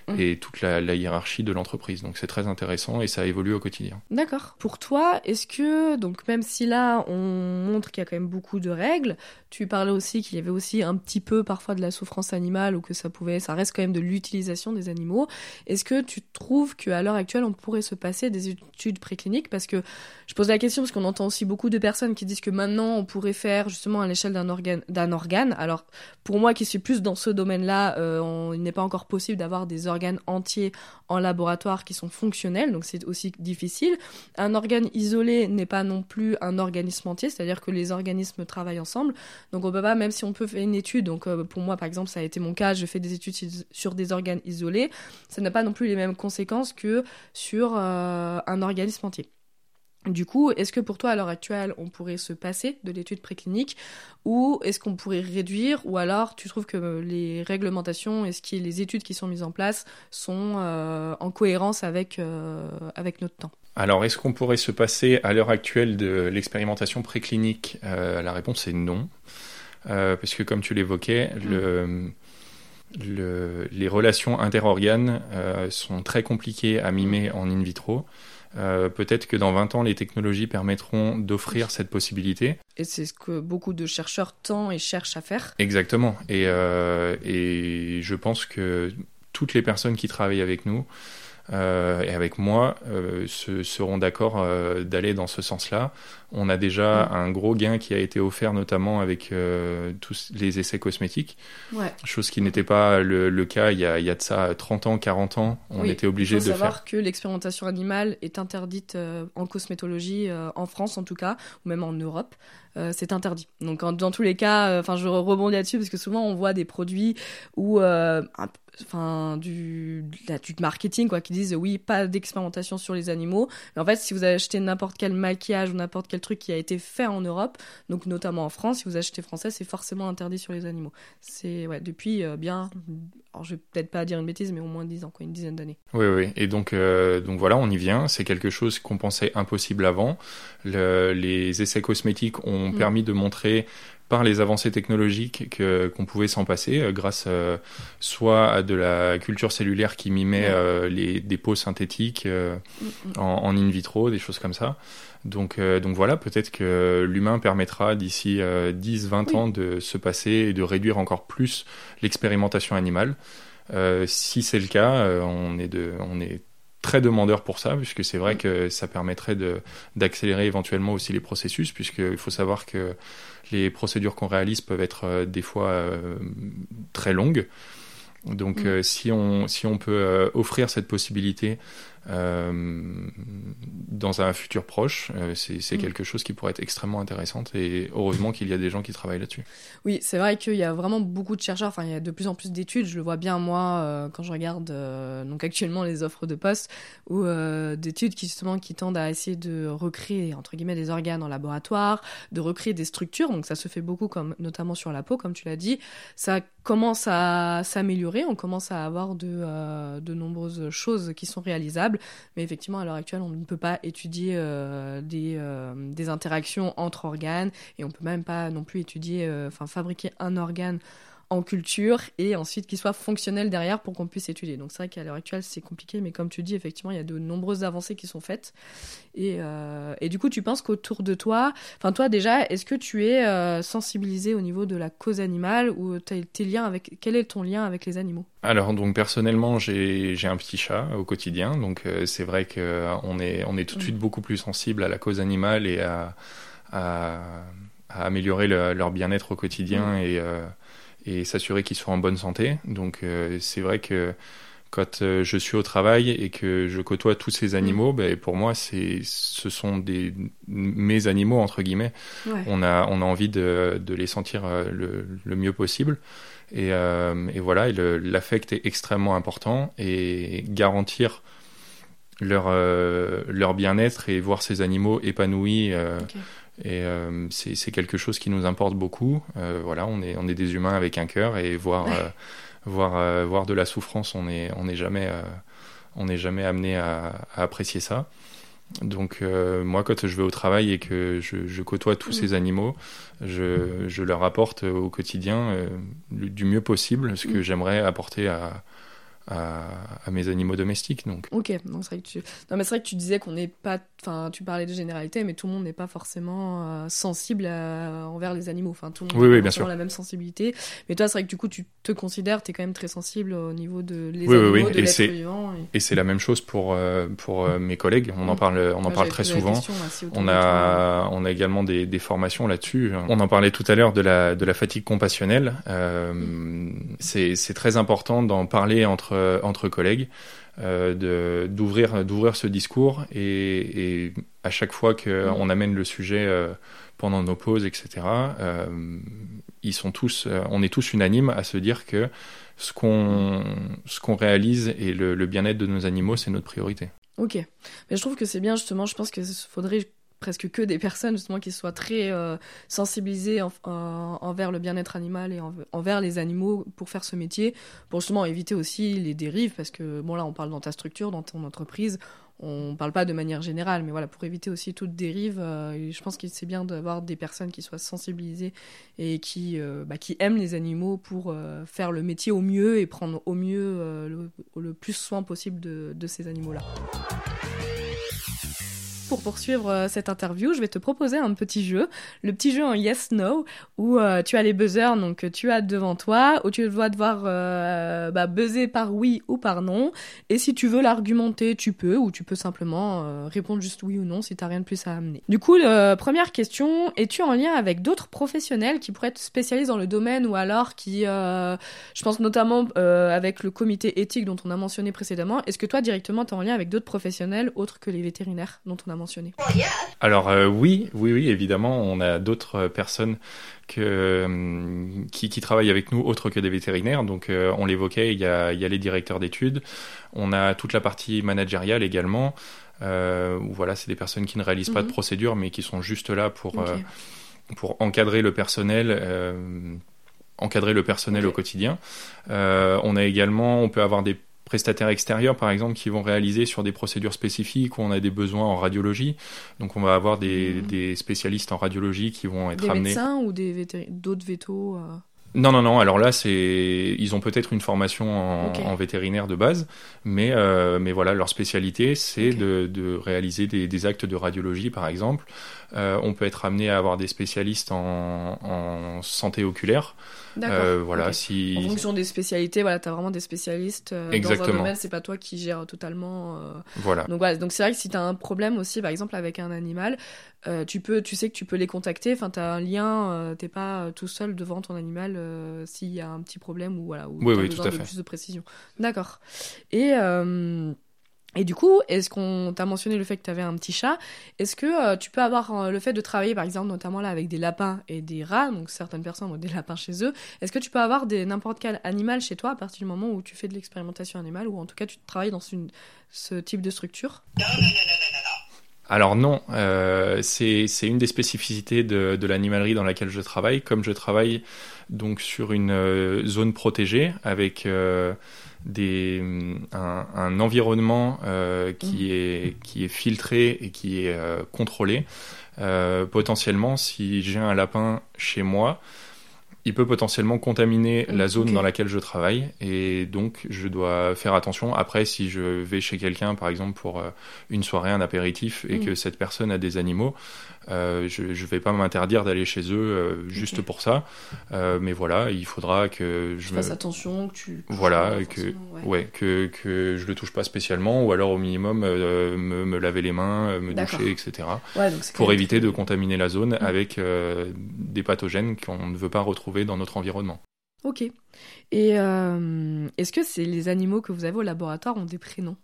Mm. et toute la, la hiérarchie de l'entreprise. Donc c'est très intéressant et ça évolue au quotidien. D'accord. Pour toi, est-ce que, donc même si là on montre qu'il y a quand même beaucoup de règles, tu parlais aussi qu'il y avait aussi un petit peu parfois de la souffrance animale ou que ça pouvait, ça reste quand même de l'utilisation des animaux. Est-ce que tu trouves qu'à l'heure actuelle on pourrait se passer des études précliniques? Parce que je pose la question parce qu'on entend aussi beaucoup de personnes qui disent que maintenant on pourrait faire justement à l'échelle d'un organe, d'un organe. Alors pour moi qui suis plus dans ce domaine-là, euh, il n'est pas encore possible d'avoir des organes entiers en laboratoire qui sont fonctionnels, donc c'est aussi difficile. Un organe isolé n'est pas non plus un organisme entier, c'est-à-dire que les organismes travaillent ensemble. Donc on peut pas, même si on peut faire une étude, donc euh, pour moi par exemple ça a été mon cas, je fais des études sur des organes isolés, ça n'a pas non plus les mêmes conséquences que sur euh, un organisme entier. Du coup, est-ce que pour toi, à l'heure actuelle, on pourrait se passer de l'étude préclinique ou est-ce qu'on pourrait réduire ou alors tu trouves que les réglementations et ce qui, les études qui sont mises en place sont euh, en cohérence avec notre temps? Alors, est-ce qu'on pourrait se passer à l'heure actuelle de l'expérimentation préclinique? Euh, La réponse est non. parce que comme tu l'évoquais, mm. le, les relations interorganes sont très compliquées à mimer en in vitro. Euh, peut-être que dans 20 ans, les technologies permettront d'offrir cette possibilité. Et c'est ce que beaucoup de chercheurs tentent et cherchent à faire. Exactement. Et, euh, et je pense que toutes les personnes qui travaillent avec nous euh, et avec moi euh, seront d'accord euh, d'aller dans ce sens-là. On a déjà un gros gain qui a été offert notamment avec tous les essais cosmétiques, ouais. chose qui n'était pas le, cas il y, a, il y, a, de ça 30 ans, 40 ans. On était obligé de faire. Il faut savoir que l'expérimentation animale est interdite en cosmétologie, en France en tout cas, ou même en Europe. c'est interdit. Donc dans tous les cas, enfin je rebondis là-dessus parce que souvent on voit des produits où un, enfin du marketing quoi qui disent oui pas d'expérimentation sur les animaux. Mais en fait si vous achetez n'importe quel maquillage ou n'importe quel truc qui a été fait en Europe donc notamment en France si vous achetez français c'est forcément interdit sur les animaux. C'est ouais depuis euh, bien alors je vais peut-être pas dire une bêtise mais au moins 10 ans quoi une dizaine d'années. Oui oui et donc euh, donc voilà on y vient. C'est quelque chose qu'on pensait impossible avant. Les essais cosmétiques ont mm. permis de montrer par les avancées technologiques que qu'on pouvait s'en passer euh, grâce euh, soit à de la culture cellulaire qui mimait euh, les des peaux synthétiques en, in vitro, des choses comme ça. Donc donc voilà, peut-être que l'humain permettra d'ici 10-20 ans de se passer et de réduire encore plus l'expérimentation animale. si c'est le cas, on est de on est très demandeur pour ça, puisque c'est vrai que ça permettrait d'accélérer éventuellement aussi les processus, puisqu'il faut savoir que les procédures qu'on réalise peuvent être euh, des fois euh, très longues. Donc mm. euh, si, on, si on peut offrir cette possibilité dans un futur proche, euh, c'est mm. quelque chose qui pourrait être extrêmement intéressant et heureusement qu'il y a des gens qui travaillent là-dessus. Oui, c'est vrai qu'il y a vraiment beaucoup de chercheurs, enfin il y a de plus en plus d'études, je le vois bien moi euh, quand je regarde donc actuellement les offres de poste ou d'études qui justement qui tendent à essayer de recréer entre guillemets des organes en laboratoire, de recréer des structures, donc ça se fait beaucoup comme notamment sur la peau comme tu l'as dit, ça commence à s'améliorer, on commence à avoir de, de nombreuses choses qui sont réalisables mais effectivement, à l'heure actuelle, on ne peut pas étudier euh, des, euh, des, interactions entre organes. Et on ne peut même pas non plus étudier, euh, enfin fabriquer un organe en culture et ensuite qu'il soit fonctionnel derrière pour qu'on puisse étudier. Donc c'est vrai qu'à l'heure actuelle c'est compliqué, mais comme tu dis, effectivement, il y a de nombreuses avancées qui sont faites. Et, euh, et du coup, tu penses qu'autour de toi, enfin toi déjà, est-ce que tu es euh, sensibilisé au niveau de la cause animale ou tes liens avec, quel est ton lien avec les animaux? Alors donc personnellement, j'ai un petit chat au quotidien, donc euh, c'est vrai qu'on est, on est tout de suite beaucoup plus sensible à la cause animale et à, à, améliorer leur bien-être au quotidien et et s'assurer qu'ils soient en bonne santé. Donc euh, c'est vrai que quand euh, je suis au travail et que je côtoie tous ces animaux, ben, pour moi, c'est, ce sont des, mes animaux, entre guillemets. On, a, on a envie de, de les sentir euh, le, le, mieux possible. Et, et voilà, l'affect est extrêmement important et garantir leur, leur bien-être et voir ces animaux épanouis. Et euh, c'est quelque chose qui nous importe beaucoup. Euh, voilà, on est, on est des humains avec un cœur et voir, euh, voir, voir de la souffrance, on n'est on est jamais, on est jamais amené à, à, apprécier ça. Donc moi, quand je vais au travail et que je, je côtoie tous ces animaux, je, je, leur apporte au quotidien du mieux possible ce que mm. j'aimerais apporter à, à, mes animaux domestiques. Donc. Ok, non, c'est vrai que tu, non, mais c'est vrai que tu disais qu'on n'est pas, enfin, tu parlais de généralité, mais tout le monde n'est pas forcément euh, sensible envers les animaux. Enfin, tout le monde oui, n'a pas la même sensibilité. Mais toi, c'est vrai que du coup, tu te considères, tu es quand même très sensible au niveau de les animaux, de l'être vivant. Et, c'est la même chose pour euh, pour euh, mes collègues. On en mm. parle, on en parle très souvent. on a on a également des, des formations là-dessus. On en parlait tout à l'heure de la de la fatigue compassionnelle. c'est c'est très important d'en parler entre entre entre collègues, de d'ouvrir d'ouvrir ce discours et, et, à chaque fois qu'on mmh. amène le sujet pendant nos pauses, etc. ils sont tous, on est tous unanimes à se dire que ce qu'on ce qu'on réalise et le, le bien-être de nos animaux, c'est notre priorité. Ok, mais je trouve que c'est bien justement. Je pense qu'il faudrait presque que des personnes justement qui soient très euh, sensibilisées envers le bien-être animal et envers les animaux pour faire ce métier, pour justement éviter aussi les dérives, parce que bon là on parle dans ta structure, dans ton entreprise, on parle pas de manière générale, mais voilà, pour éviter aussi toute dérive, euh, je pense que c'est bien d'avoir des personnes qui soient sensibilisées et qui, euh, bah, qui aiment les animaux pour faire le métier au mieux et prendre au mieux le, plus soin possible de, de ces animaux-là pour poursuivre euh, cette interview, je vais te proposer un petit jeu, le petit jeu en yes no où euh, tu as les buzzers donc tu as devant toi où tu vas devoir euh, bah, buzzer par oui ou par non et si tu veux l'argumenter, tu peux ou tu peux simplement répondre juste oui ou non si tu rien de plus à amener. Du coup, première question, es-tu en lien avec d'autres professionnels qui pourraient être spécialisés dans le domaine ou alors qui je pense notamment avec le comité éthique dont on a mentionné précédemment, est-ce que toi directement tu es en lien avec d'autres professionnels autres que les vétérinaires dont on a Alors euh, oui, oui, oui, évidemment, on a d'autres personnes que, euh, qui, qui, travaillent avec nous autres que des vétérinaires. Donc euh, on l'évoquait, il y a, il y a les directeurs d'études, on a toute la partie managériale également. où voilà, c'est des personnes qui ne réalisent pas de mhm. procédure, mais qui sont juste là pour pour encadrer le personnel encadrer le personnel au quotidien. Euh, on a également, on peut avoir des prestataires extérieurs, par exemple, qui vont réaliser sur des procédures spécifiques où on a des besoins en radiologie. Donc, on va avoir des, mmh. des spécialistes en radiologie qui vont être des amenés. Des médecins ou des d'autres vétos euh... Non, non, non. Alors là, c'est ils ont peut-être une formation en, en, vétérinaire de base, mais euh, mais voilà, leur spécialité, c'est de, de, réaliser des, des, actes de radiologie, par exemple. Euh, on peut être amené à avoir des spécialistes en, en santé oculaire. Euh, voilà, si... En fonction des spécialités, voilà, tu as vraiment des spécialistes euh, Exactement. dans un domaine, c'est pas toi qui gères totalement. Euh... Voilà. Donc voilà, donc c'est vrai que si tu as un problème aussi, par exemple avec un animal, tu peux, tu sais que tu peux les contacter. Enfin, tu as un lien, t'es pas tout seul devant ton animal s'il y a un petit problème ou voilà, ou oui, oui, besoin tout à de fait. plus de précision. D'accord. Et et du coup, est-ce qu'on t'a mentionné le fait que tu avais un petit chat Est-ce que euh, tu peux avoir euh, le fait de travailler, par exemple, notamment là avec des lapins et des rats, donc certaines personnes ont des lapins chez eux. Est-ce que tu peux avoir n'importe quel animal chez toi à partir du moment où tu fais de l'expérimentation animale ou en tout cas tu travailles dans ce type de structure? Alors non, euh, c'est une des spécificités de, l'animalerie dans laquelle je travaille. Comme je travaille donc sur une zone protégée avec des, un, un environnement euh, qui, mmh. est, qui est filtré et qui est euh, contrôlé. Euh, potentiellement, si j'ai un lapin chez moi, il peut potentiellement contaminer la zone okay. dans laquelle je travaille et donc je dois faire attention. Après, si je vais chez quelqu'un, par exemple pour une soirée, un apéritif, et mmh. que cette personne a des animaux, euh, je ne vais pas m'interdire d'aller chez eux euh, juste okay. pour ça. Euh, mais voilà, il faudra que je tu me... fasses attention, que tu voilà, que ouais. ouais. que que je le touche pas spécialement, ou alors au minimum euh, me, me, laver les mains, me doucher, etc. Ouais, pour éviter de contaminer la zone mmh. avec euh, des pathogènes qu'on ne veut pas retrouver dans notre environnement. Ok. Et euh, est-ce que c'est les animaux que vous avez au laboratoire ont des prénoms?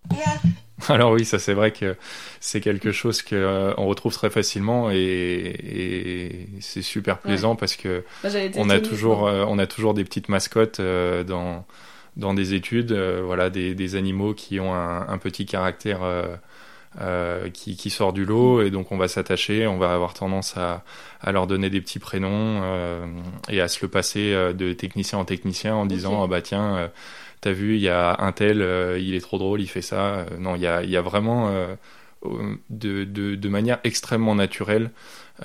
Alors oui, ça c'est vrai que c'est quelque chose que euh, on retrouve très facilement et, et c'est super plaisant ouais. parce que bah, on a toujours euh, on a toujours des petites mascottes euh, dans dans des études, voilà des, des, animaux qui ont un, un petit caractère qui, qui, sort du lot et donc on va s'attacher, on va avoir tendance à, à, leur donner des petits prénoms et à se le passer de technicien en technicien en okay. disant ah bah tiens t'as vu il y a un tel euh, il est trop drôle il fait ça non il y a, il y a vraiment de, de, de, manière extrêmement naturelle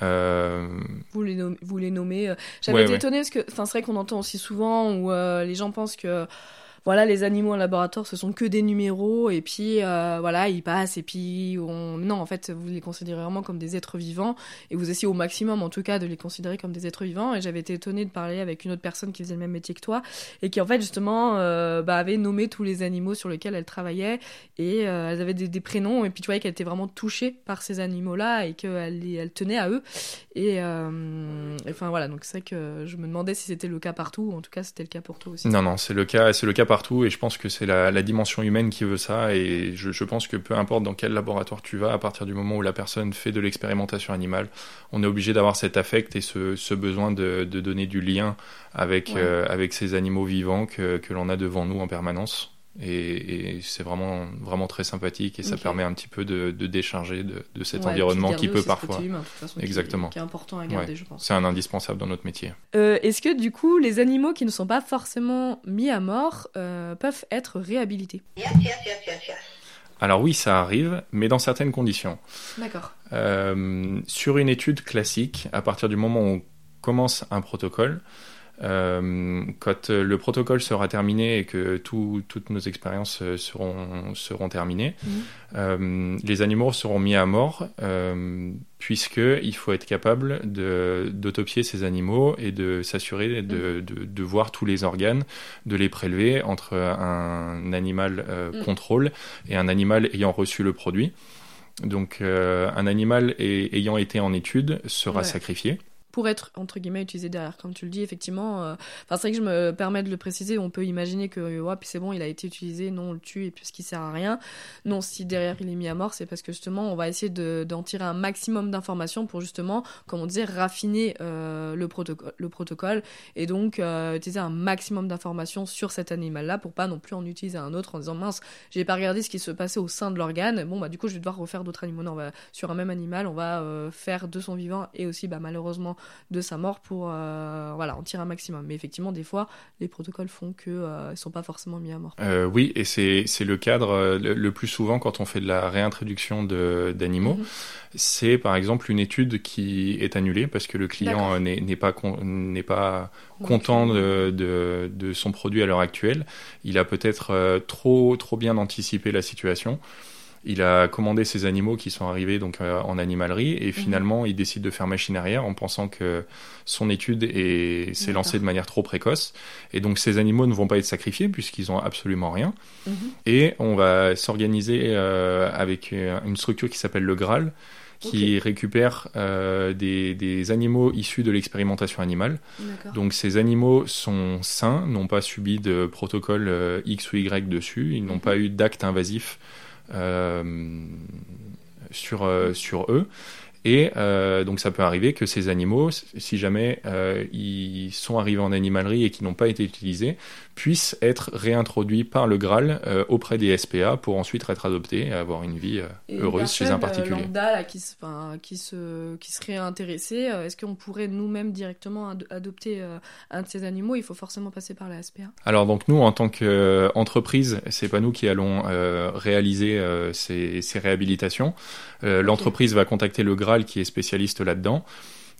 vous les, nommez, vous les nommez j'avais ouais, été ouais. étonnée parce que c'est vrai qu'on entend aussi souvent où les gens pensent que voilà, les animaux en laboratoire, ce sont que des numéros, et puis euh, voilà, ils passent, et puis on... non, en fait, vous les considérez vraiment comme des êtres vivants, et vous essayez au maximum, en tout cas, de les considérer comme des êtres vivants. Et j'avais été étonnée de parler avec une autre personne qui faisait le même métier que toi, et qui en fait justement euh, bah, avait nommé tous les animaux sur lesquels elle travaillait, et euh, elles avaient des, prénoms, et puis tu voyais qu'elle était vraiment touchée par ces animaux-là, et qu'elle elle tenait à eux. Et enfin voilà, donc c'est vrai que je me demandais si c'était le cas partout, ou en tout cas c'était le cas pour toi aussi. Non, non, c'est le cas, c'est le cas partout et je pense que c'est la, la, dimension humaine qui veut ça et je, je, pense que peu importe dans quel laboratoire tu vas, à partir du moment où la personne fait de l'expérimentation animale, on est obligé d'avoir cet affect et ce, ce besoin de, de, donner du lien avec, euh, avec ces animaux vivants que, que l'on a devant nous en permanence. Et, et c'est vraiment vraiment très sympathique et ça permet un petit peu de, de décharger de, de cet environnement qui peut parfois humain, de toute façon, exactement qui, est, qui est important à garder je pense. C'est un indispensable dans notre métier. Euh, est-ce que du coup les animaux qui ne sont pas forcément mis à mort euh, peuvent être réhabilités? Alors oui, ça arrive, mais dans certaines conditions. D'accord. Euh, sur une étude classique, à partir du moment où on commence un protocole, euh, quand le protocole sera terminé et que tout, toutes nos expériences euh, seront, seront terminées, Mhm. euh, les animaux seront mis à mort euh, puisqu'il faut être capable d'autopsier ces animaux et de s'assurer de, de, de voir tous les organes, de les prélever entre un animal euh, Mhm. contrôle et un animal ayant reçu le produit. Donc euh, un animal ay- ayant été en étude sera Ouais. sacrifié. Pour être entre guillemets utilisé derrière. Comme tu le dis effectivement euh, enfin c'est vrai que je me permets de le préciser on peut imaginer que euh, ouais, puis c'est bon il a été utilisé non on le tue et puis ce qui sert à rien. Non si derrière il est mis à mort c'est parce que justement on va essayer de- d'en tirer un maximum d'informations pour justement comme on disait raffiner euh, le protocole le protocole et donc euh, utiliser un maximum d'informations sur cet animal là pour pas non plus en utiliser un autre en disant mince j'ai pas regardé ce qui se passait au sein de l'organe. Bon bah du coup je vais devoir refaire d'autres animaux. Non on va sur un même animal on va euh, faire de son vivant et aussi bah malheureusement de sa mort pour euh, voilà en tirer un maximum mais effectivement des fois les protocoles font que euh, ils sont pas forcément mis à mort Euh, oui, et c'est le cadre euh, le, le plus souvent quand on fait de la réintroduction d'animaux. Mhm. C'est par exemple une étude qui est annulée parce que le client n'est pas con- n'est pas content de, de, de son produit à l'heure actuelle. Il a peut-être trop trop bien anticipé la situation. Il a commandé ces animaux qui sont arrivés donc euh, en animalerie et finalement il décide de faire machine arrière en pensant que son étude est- s'est lancée de manière trop précoce et donc ces animaux ne vont pas être sacrifiés puisqu'ils ont absolument rien. Mhm. Et on va s'organiser euh, avec euh, une structure qui s'appelle le Graal, qui récupère euh, des, des animaux issus de l'expérimentation animale. d'accord Donc ces animaux sont sains, n'ont pas subi de protocole euh, X ou Y dessus, ils n'ont Mhm. pas eu d'acte invasif sur, euh, sur eux. Et euh, donc ça peut arriver que ces animaux, si jamais euh, ils sont arrivés en animalerie et qui n'ont pas été utilisés, puissent être réintroduits par le Graal euh, auprès des SPA pour ensuite être adoptés et avoir une vie euh, heureuse chez un euh, particulier. lambda, là, qui, se, enfin, qui, se, qui serait intéressé, est-ce qu'on pourrait nous-mêmes directement ad- adopter un de ces animaux? Il faut forcément passer par la SPA. Alors donc nous en tant qu'entreprise, c'est pas nous qui allons réaliser ces, ces réhabilitations. L'entreprise va contacter le Graal qui est spécialiste là-dedans.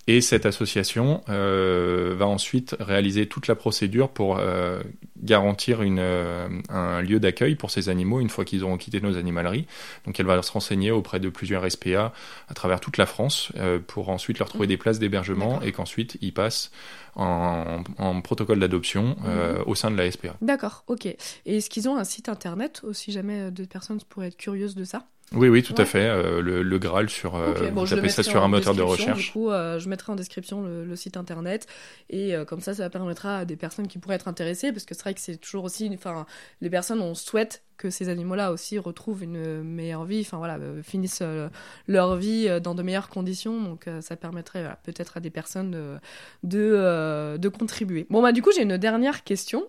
Et cette association euh, va ensuite réaliser toute la procédure pour euh, garantir une, euh, un lieu d'accueil pour ces animaux une fois qu'ils auront quitté nos animaleries. Donc elle va se renseigner auprès de plusieurs SPA à travers toute la France pour ensuite leur trouver Mhm. des places d'hébergement et qu'ensuite ils passent en, en protocole d'adoption Mhm. au sein de la SPA. D'accord, ok. Et est-ce qu'ils ont un site internet aussi jamais d'autres personnes pourraient être curieuses de ça? Oui, oui, tout Ouais. à fait. euh, le, le Graal sur, euh, bon, je ça sur un moteur de recherche. Du coup, euh, je mettrai en description le, le site internet et euh, comme ça, ça permettra à des personnes qui pourraient être intéressées parce que c'est vrai que c'est toujours aussi, enfin, les personnes on souhaite que ces animaux-là aussi retrouvent une meilleure vie, enfin voilà, euh, finissent euh, leur vie euh, dans de meilleures conditions, donc ça permettrait peut-être à des personnes de de, contribuer. Bon bah du coup j'ai une dernière question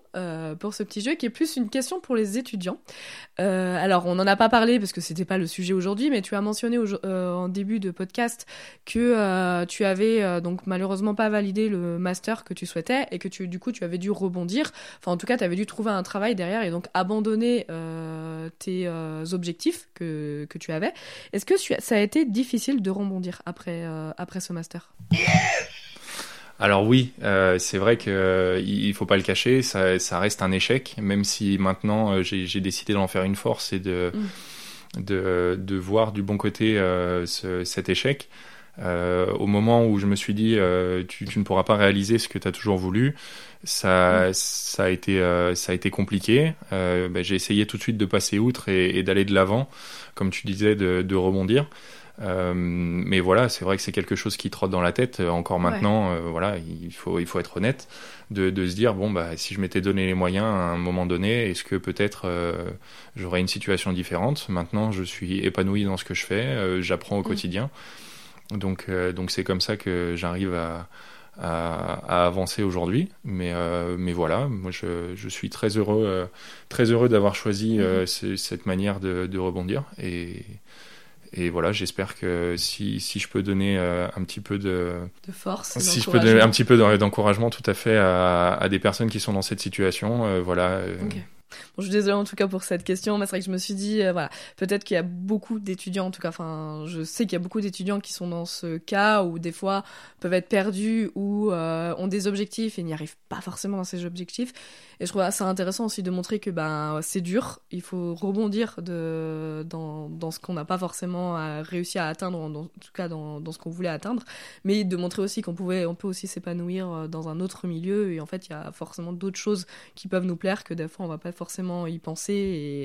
pour ce petit jeu qui est plus une question pour les étudiants. Alors on n'en a pas parlé parce que c'était pas le sujet aujourd'hui, mais tu as mentionné en début de podcast que tu avais donc malheureusement pas validé le master que tu souhaitais et que tu du coup tu avais dû rebondir. Enfin en tout cas tu avais dû trouver un travail derrière et donc abandonner euh, tes euh, objectifs que, que tu avais. Est-ce que ça a été difficile de rebondir après euh, après ce master? Alors oui, euh, c'est vrai que euh, il faut pas le cacher, ça, ça reste un échec, même si maintenant euh, j'ai décidé d'en faire une force et de de, de voir du bon côté ce- cet échec. Euh, au moment où je me suis dit euh, tu, tu ne pourras pas réaliser ce que tu as toujours voulu, ça, ça, a, été, euh, ça a été compliqué. Euh, ben, j'ai essayé tout de suite de passer outre et, et d'aller de l'avant, comme tu disais, de, de rebondir. mais voilà, c'est vrai que c'est quelque chose qui trotte dans la tête encore maintenant. voilà, il faut il faut être honnête de, de, se dire bon bah si je m'étais donné les moyens à un moment donné, est-ce que peut-être j'aurais une situation différente? Maintenant, je suis épanoui dans ce que je fais, j'apprends au mm. quotidien. Donc donc c'est comme ça que j'arrive à à, avancer aujourd'hui. Mais, euh, mais voilà, moi je, je, suis très heureux, euh, très heureux d'avoir choisi euh, mhm. cette manière de, de, rebondir. Et, et voilà, j'espère que si, si je peux donner un petit peu de, de force, si je peux donner un petit peu d'encouragement tout à fait à, à, des personnes qui sont dans cette situation, voilà. Je suis désolée en tout cas pour cette question, mais c'est vrai que je me suis dit, euh, voilà, peut-être qu'il y a beaucoup d'étudiants, en tout cas, enfin, je sais qu'il y a beaucoup d'étudiants qui sont dans ce cas où des fois peuvent être perdus ou euh, ont des objectifs et n'y arrivent pas forcément dans ces objectifs. Et je trouve ça intéressant aussi de montrer que ben c'est dur, il faut rebondir de, dans, dans ce qu'on n'a pas forcément euh, réussi à atteindre, en, tout cas dans, dans ce qu'on voulait atteindre, mais de montrer aussi qu'on pouvait, on peut aussi s'épanouir dans un autre milieu. Et en fait il y a forcément d'autres choses qui peuvent nous plaire que des fois on va pas forcément y penser. Et,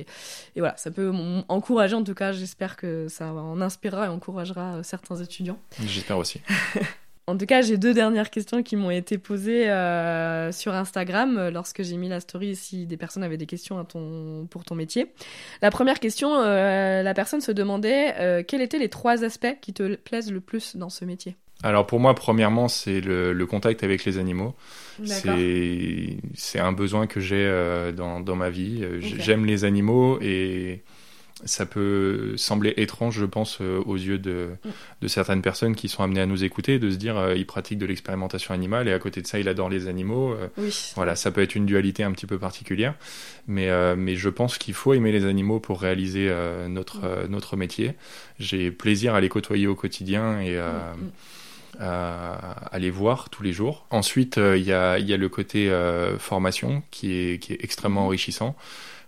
et voilà, ça peut encourager, en tout cas, j'espère que ça en inspirera et encouragera euh, certains étudiants. J'espère aussi. En tout cas, j'ai deux dernières questions qui m'ont été posées euh, sur Instagram euh, lorsque j'ai mis la story si des personnes avaient des questions à ton, pour ton métier. La première question, la personne se demandait quels étaient les trois aspects qui te plaisent le plus dans ce métier? Alors pour moi, premièrement, c'est le, contact avec les animaux. C'est un besoin que j'ai euh, dans, dans, ma vie. Euh, j'aime les animaux et ça peut sembler étrange, je pense, euh, aux yeux de, mm. de, certaines personnes qui sont amenées à nous écouter, de se dire il pratique de l'expérimentation animale et à côté de ça, il adore les animaux. Voilà, ça peut être une dualité un petit peu particulière, mais, mais je pense qu'il faut aimer les animaux pour réaliser notre, mm. notre métier. J'ai plaisir à les côtoyer au quotidien et mm, à, les voir tous les jours. Ensuite, euh, il y, a, y, a, le côté euh, formation qui est, qui est extrêmement enrichissant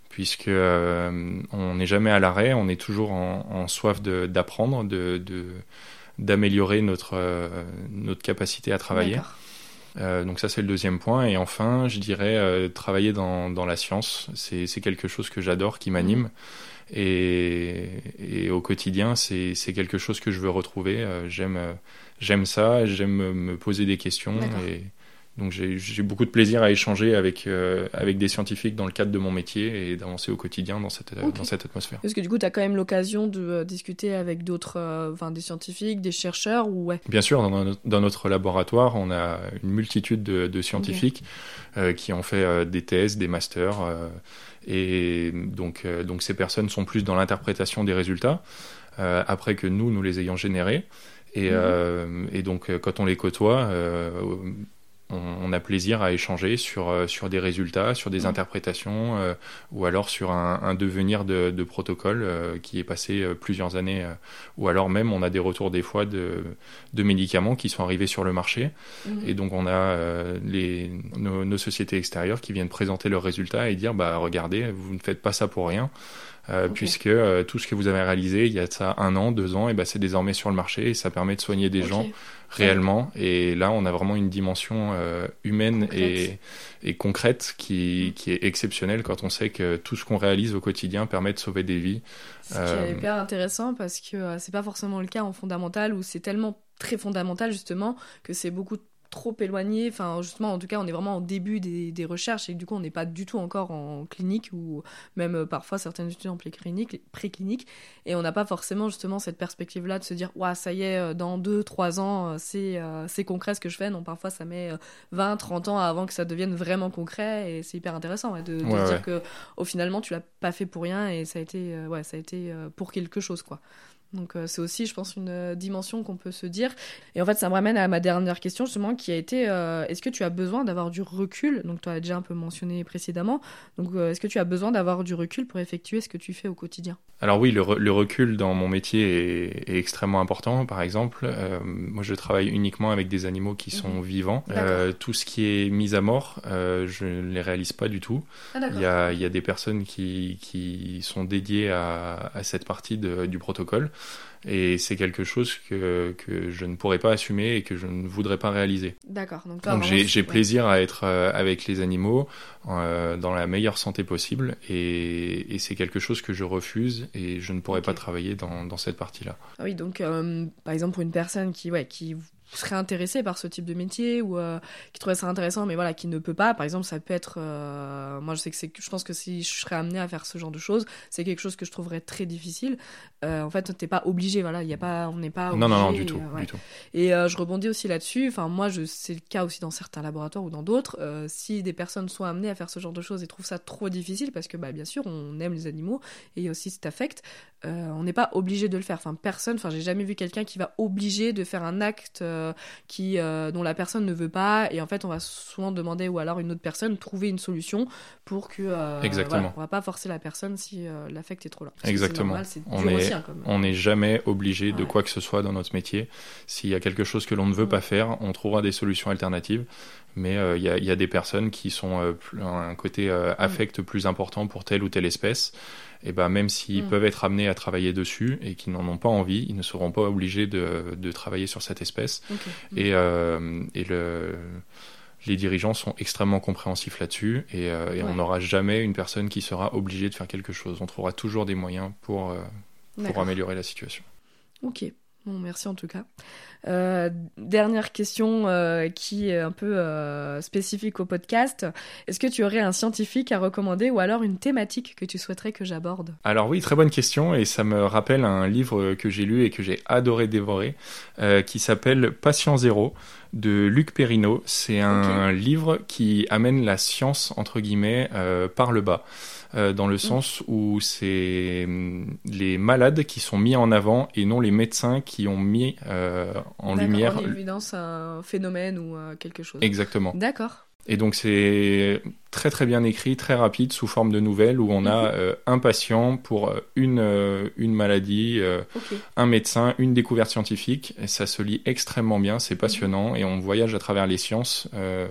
puisque euh, on n'est jamais à l'arrêt, on est toujours en, en soif d'apprendre, de, d'améliorer notre, notre capacité à travailler. Euh, donc ça c'est le deuxième point. Et enfin, je dirais travailler dans, dans la science. C'est, quelque chose que j'adore, qui m'anime. Et, et, au quotidien, c'est, c'est quelque chose que je veux retrouver. j'aime j'aime ça, j'aime me poser des questions et donc j'ai beaucoup de plaisir à échanger avec, euh, avec des scientifiques dans le cadre de mon métier et d'avancer au quotidien dans cette, dans cette atmosphère. Parce que du coup, tu as quand même l'occasion de euh, discuter avec d'autres, euh, enfin des scientifiques, des chercheurs ou ouais? Bien sûr, dans, dans, notre laboratoire, on a une multitude de, de scientifiques qui ont fait des thèses, des masters. et donc, donc ces personnes sont plus dans l'interprétation des résultats après que nous, nous les ayons générés. Et, euh, et, donc, euh, quand on les côtoie, euh, on, a plaisir à échanger sur, sur des résultats, sur des mhm. interprétations, ou alors sur un, un devenir de, de protocole qui est passé plusieurs années, ou alors même on a des retours des fois de, de médicaments qui sont arrivés sur le marché, mhm. et donc on a les, nos, nos, sociétés extérieures qui viennent présenter leurs résultats et dire bah regardez, vous ne faites pas ça pour rien. Euh, puisque euh, tout ce que vous avez réalisé il y a ça un an, deux ans, et ben c'est désormais sur le marché et ça permet de soigner des gens réellement. Et là, on a vraiment une dimension euh, humaine et, et, concrète qui, mm. qui, est exceptionnelle quand on sait que tout ce qu'on réalise au quotidien permet de sauver des vies. Ce qui est hyper intéressant parce que c'est pas forcément le cas en fondamental où c'est tellement très fondamental justement que c'est beaucoup trop éloigné. Enfin, justement, en tout cas, on est vraiment au début des, des recherches et du coup, on n'est pas du tout encore en clinique ou même euh, parfois certaines études en préclinique. Et on n'a pas forcément justement cette perspective-là de se dire, ouais, ça y est, euh, dans 2-3 ans, euh, c'est c'est concret ce que je fais. Non, parfois, ça met 20, 30 ans avant que ça devienne vraiment concret et c'est hyper intéressant de, dire que au finalement, tu l'as pas fait pour rien et ça a été, ouais, ça a été pour quelque chose, quoi. Donc euh, c'est aussi, je pense, une euh, dimension qu'on peut se dire. Et en fait, ça me ramène à ma dernière question, justement, qui a été, euh, est-ce que tu as besoin d'avoir du recul? Donc tu as déjà un peu mentionné précédemment. Donc est-ce que tu as besoin d'avoir du recul pour effectuer ce que tu fais au quotidien? Alors oui, le, recul dans mon métier est, extrêmement important. Par exemple, moi je travaille uniquement avec des animaux qui sont mhm. vivants. tout ce qui est mis à mort, je ne les réalise pas du tout. Ah, il, y a, il, y a, des personnes qui, qui sont dédiées à, à cette partie de, du protocole. Et c'est quelque chose que, que je ne pourrais pas assumer et que je ne voudrais pas réaliser. D'accord. Donc, Donc j'ai plaisir à être avec les animaux dans la meilleure santé possible et, et c'est quelque chose que je refuse et je ne pourrais pas travailler dans, dans cette partie-là. Ah oui, donc par exemple pour une personne qui, ouais, qui serait intéressé par ce type de métier ou euh, qui trouverait ça intéressant mais voilà qui ne peut pas. Par exemple ça peut être euh, moi je sais que c'est je pense que si je serais amené à faire ce genre de choses c'est quelque chose que je trouverais très difficile. Euh, en fait t'es pas obligé voilà il y a pas on n'est pas non non non du tout, du tout. et je rebondis aussi là-dessus. Enfin moi je c'est le cas aussi dans certains laboratoires ou dans d'autres. Si des personnes sont amenées à faire ce genre de choses et trouvent ça trop difficile parce que bah bien sûr on aime les animaux et aussi cet affect on n'est pas obligé de le faire. Enfin personne enfin j'ai jamais vu quelqu'un qui va obliger de faire un acte qui, euh, dont la personne ne veut pas. Et en fait, on va souvent demander, ou alors une autre personne, trouver une solution pour que. Euh, Exactement. on va pas forcer la personne si l'affect est trop là. Exactement. on n'est on est jamais obligé de quoi que ce soit dans notre métier. S'il y a quelque chose que l'on ne veut pas faire, on trouvera des solutions alternatives mais il y, a, y, a, des personnes qui sont un côté affect plus important pour telle ou telle espèce et ben même s'ils mm. peuvent être amenés à travailler dessus et qu'ils n'en ont pas envie, ils ne seront pas obligés de, de travailler sur cette espèce. Mm. Et, euh, et le, les dirigeants sont extrêmement compréhensifs là-dessus et, euh, on n'aura jamais une personne qui sera obligée de faire quelque chose. On trouvera toujours des moyens pour, euh, pour améliorer la situation. Ok. Bon, merci en tout cas. Euh, dernière question euh, qui est un peu euh, spécifique au podcast. Est-ce que tu aurais un scientifique à recommander ou alors une thématique que tu souhaiterais que j'aborde? Alors oui, très bonne question et ça me rappelle un livre que j'ai lu et que j'ai adoré dévorer qui s'appelle Patient Zéro de Luc Perrineau. C'est un livre qui amène la science entre guillemets par le bas. Euh, dans le sens où c'est hum, les malades qui sont mis en avant et non les médecins qui ont mis euh, en lumière. En évidence un phénomène ou euh, quelque chose. Exactement. D'accord. Et donc c'est très très bien écrit, très rapide, sous forme de nouvelles, où on a mhm. un patient pour une, une maladie, un médecin, une découverte scientifique. Et ça se lit extrêmement bien, c'est passionnant, et on voyage à travers les sciences, à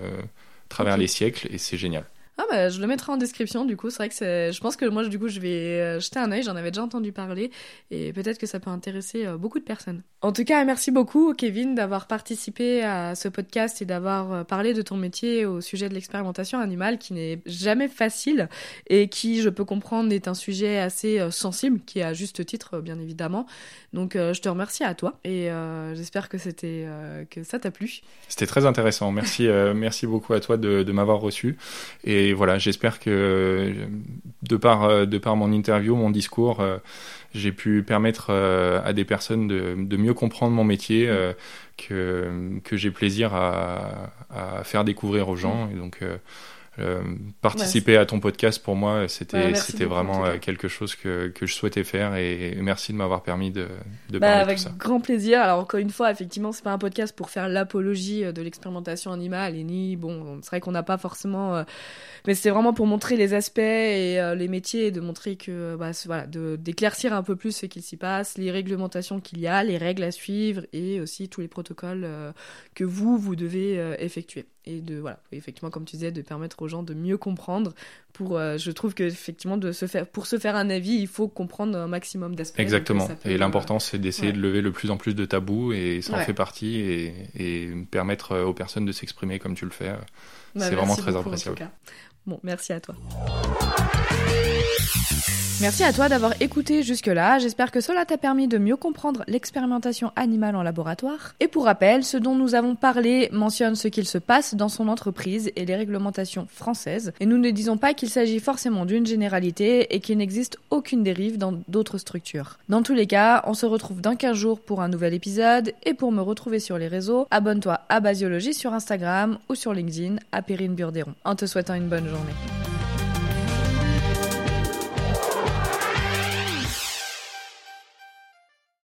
travers les siècles, et c'est génial. Ah bah, je le mettrai en description du coup. C'est vrai que. Je pense que moi du coup je vais euh, jeter un œil. J'en avais déjà entendu parler et peut-être que ça peut intéresser euh, beaucoup de personnes. En tout cas, merci beaucoup Kevin d'avoir participé à ce podcast et d'avoir euh, parlé de ton métier au sujet de l'expérimentation animale qui n'est jamais facile et qui, je peux comprendre, est un sujet assez sensible, qui est à juste titre bien évidemment. Donc je te remercie à toi et j'espère que c'était que ça t'a plu. C'était très intéressant. Merci merci beaucoup à toi de, de m'avoir reçu et et voilà, j'espère que de par, euh, mon interview, mon discours, euh, j'ai pu permettre euh, à des personnes de, mieux comprendre mon métier, que, j'ai plaisir à, à, faire découvrir aux gens. Euh, participer à ton podcast pour moi c'était c'était vraiment euh, quelque chose que, que je souhaitais faire et, merci de m'avoir permis de, de bah, parler avec de tout ça. grand plaisir. Alors encore une fois effectivement c'est pas un podcast pour faire l'apologie euh, de l'expérimentation animale et ni bon c'est vrai qu'on n'a pas forcément mais c'est vraiment pour montrer les aspects et les métiers et de montrer que bah, voilà d'éclaircir un peu plus ce qu'il s'y passe les réglementations qu'il y a les règles à suivre et aussi tous les protocoles que vous vous devez effectuer et de voilà effectivement comme tu disais de permettre aux gens de mieux comprendre pour euh, je trouve que effectivement de se faire pour se faire un avis il faut comprendre un maximum d'aspects exactement. et l'important c'est d'essayer de lever le plus en plus de tabous et ça en fait partie et, et, permettre aux personnes de s'exprimer comme tu le fais. Bah, c'est vraiment très appréciable. bon merci à toi Merci à toi d'avoir écouté jusque-là. J'espère que cela t'a permis de mieux comprendre l'expérimentation animale en laboratoire. Et pour rappel, ce dont nous avons parlé mentionne ce qu'il se passe dans son entreprise et les réglementations françaises. Et nous ne disons pas qu'il s'agit forcément d'une généralité et qu'il n'existe aucune dérive dans d'autres structures. Dans tous les cas, on se retrouve dans 15 jours pour un nouvel épisode. Et pour me retrouver sur les réseaux, abonne-toi à Basiologie sur Instagram ou sur LinkedIn à Perrine Burderon. En te souhaitant une bonne journée.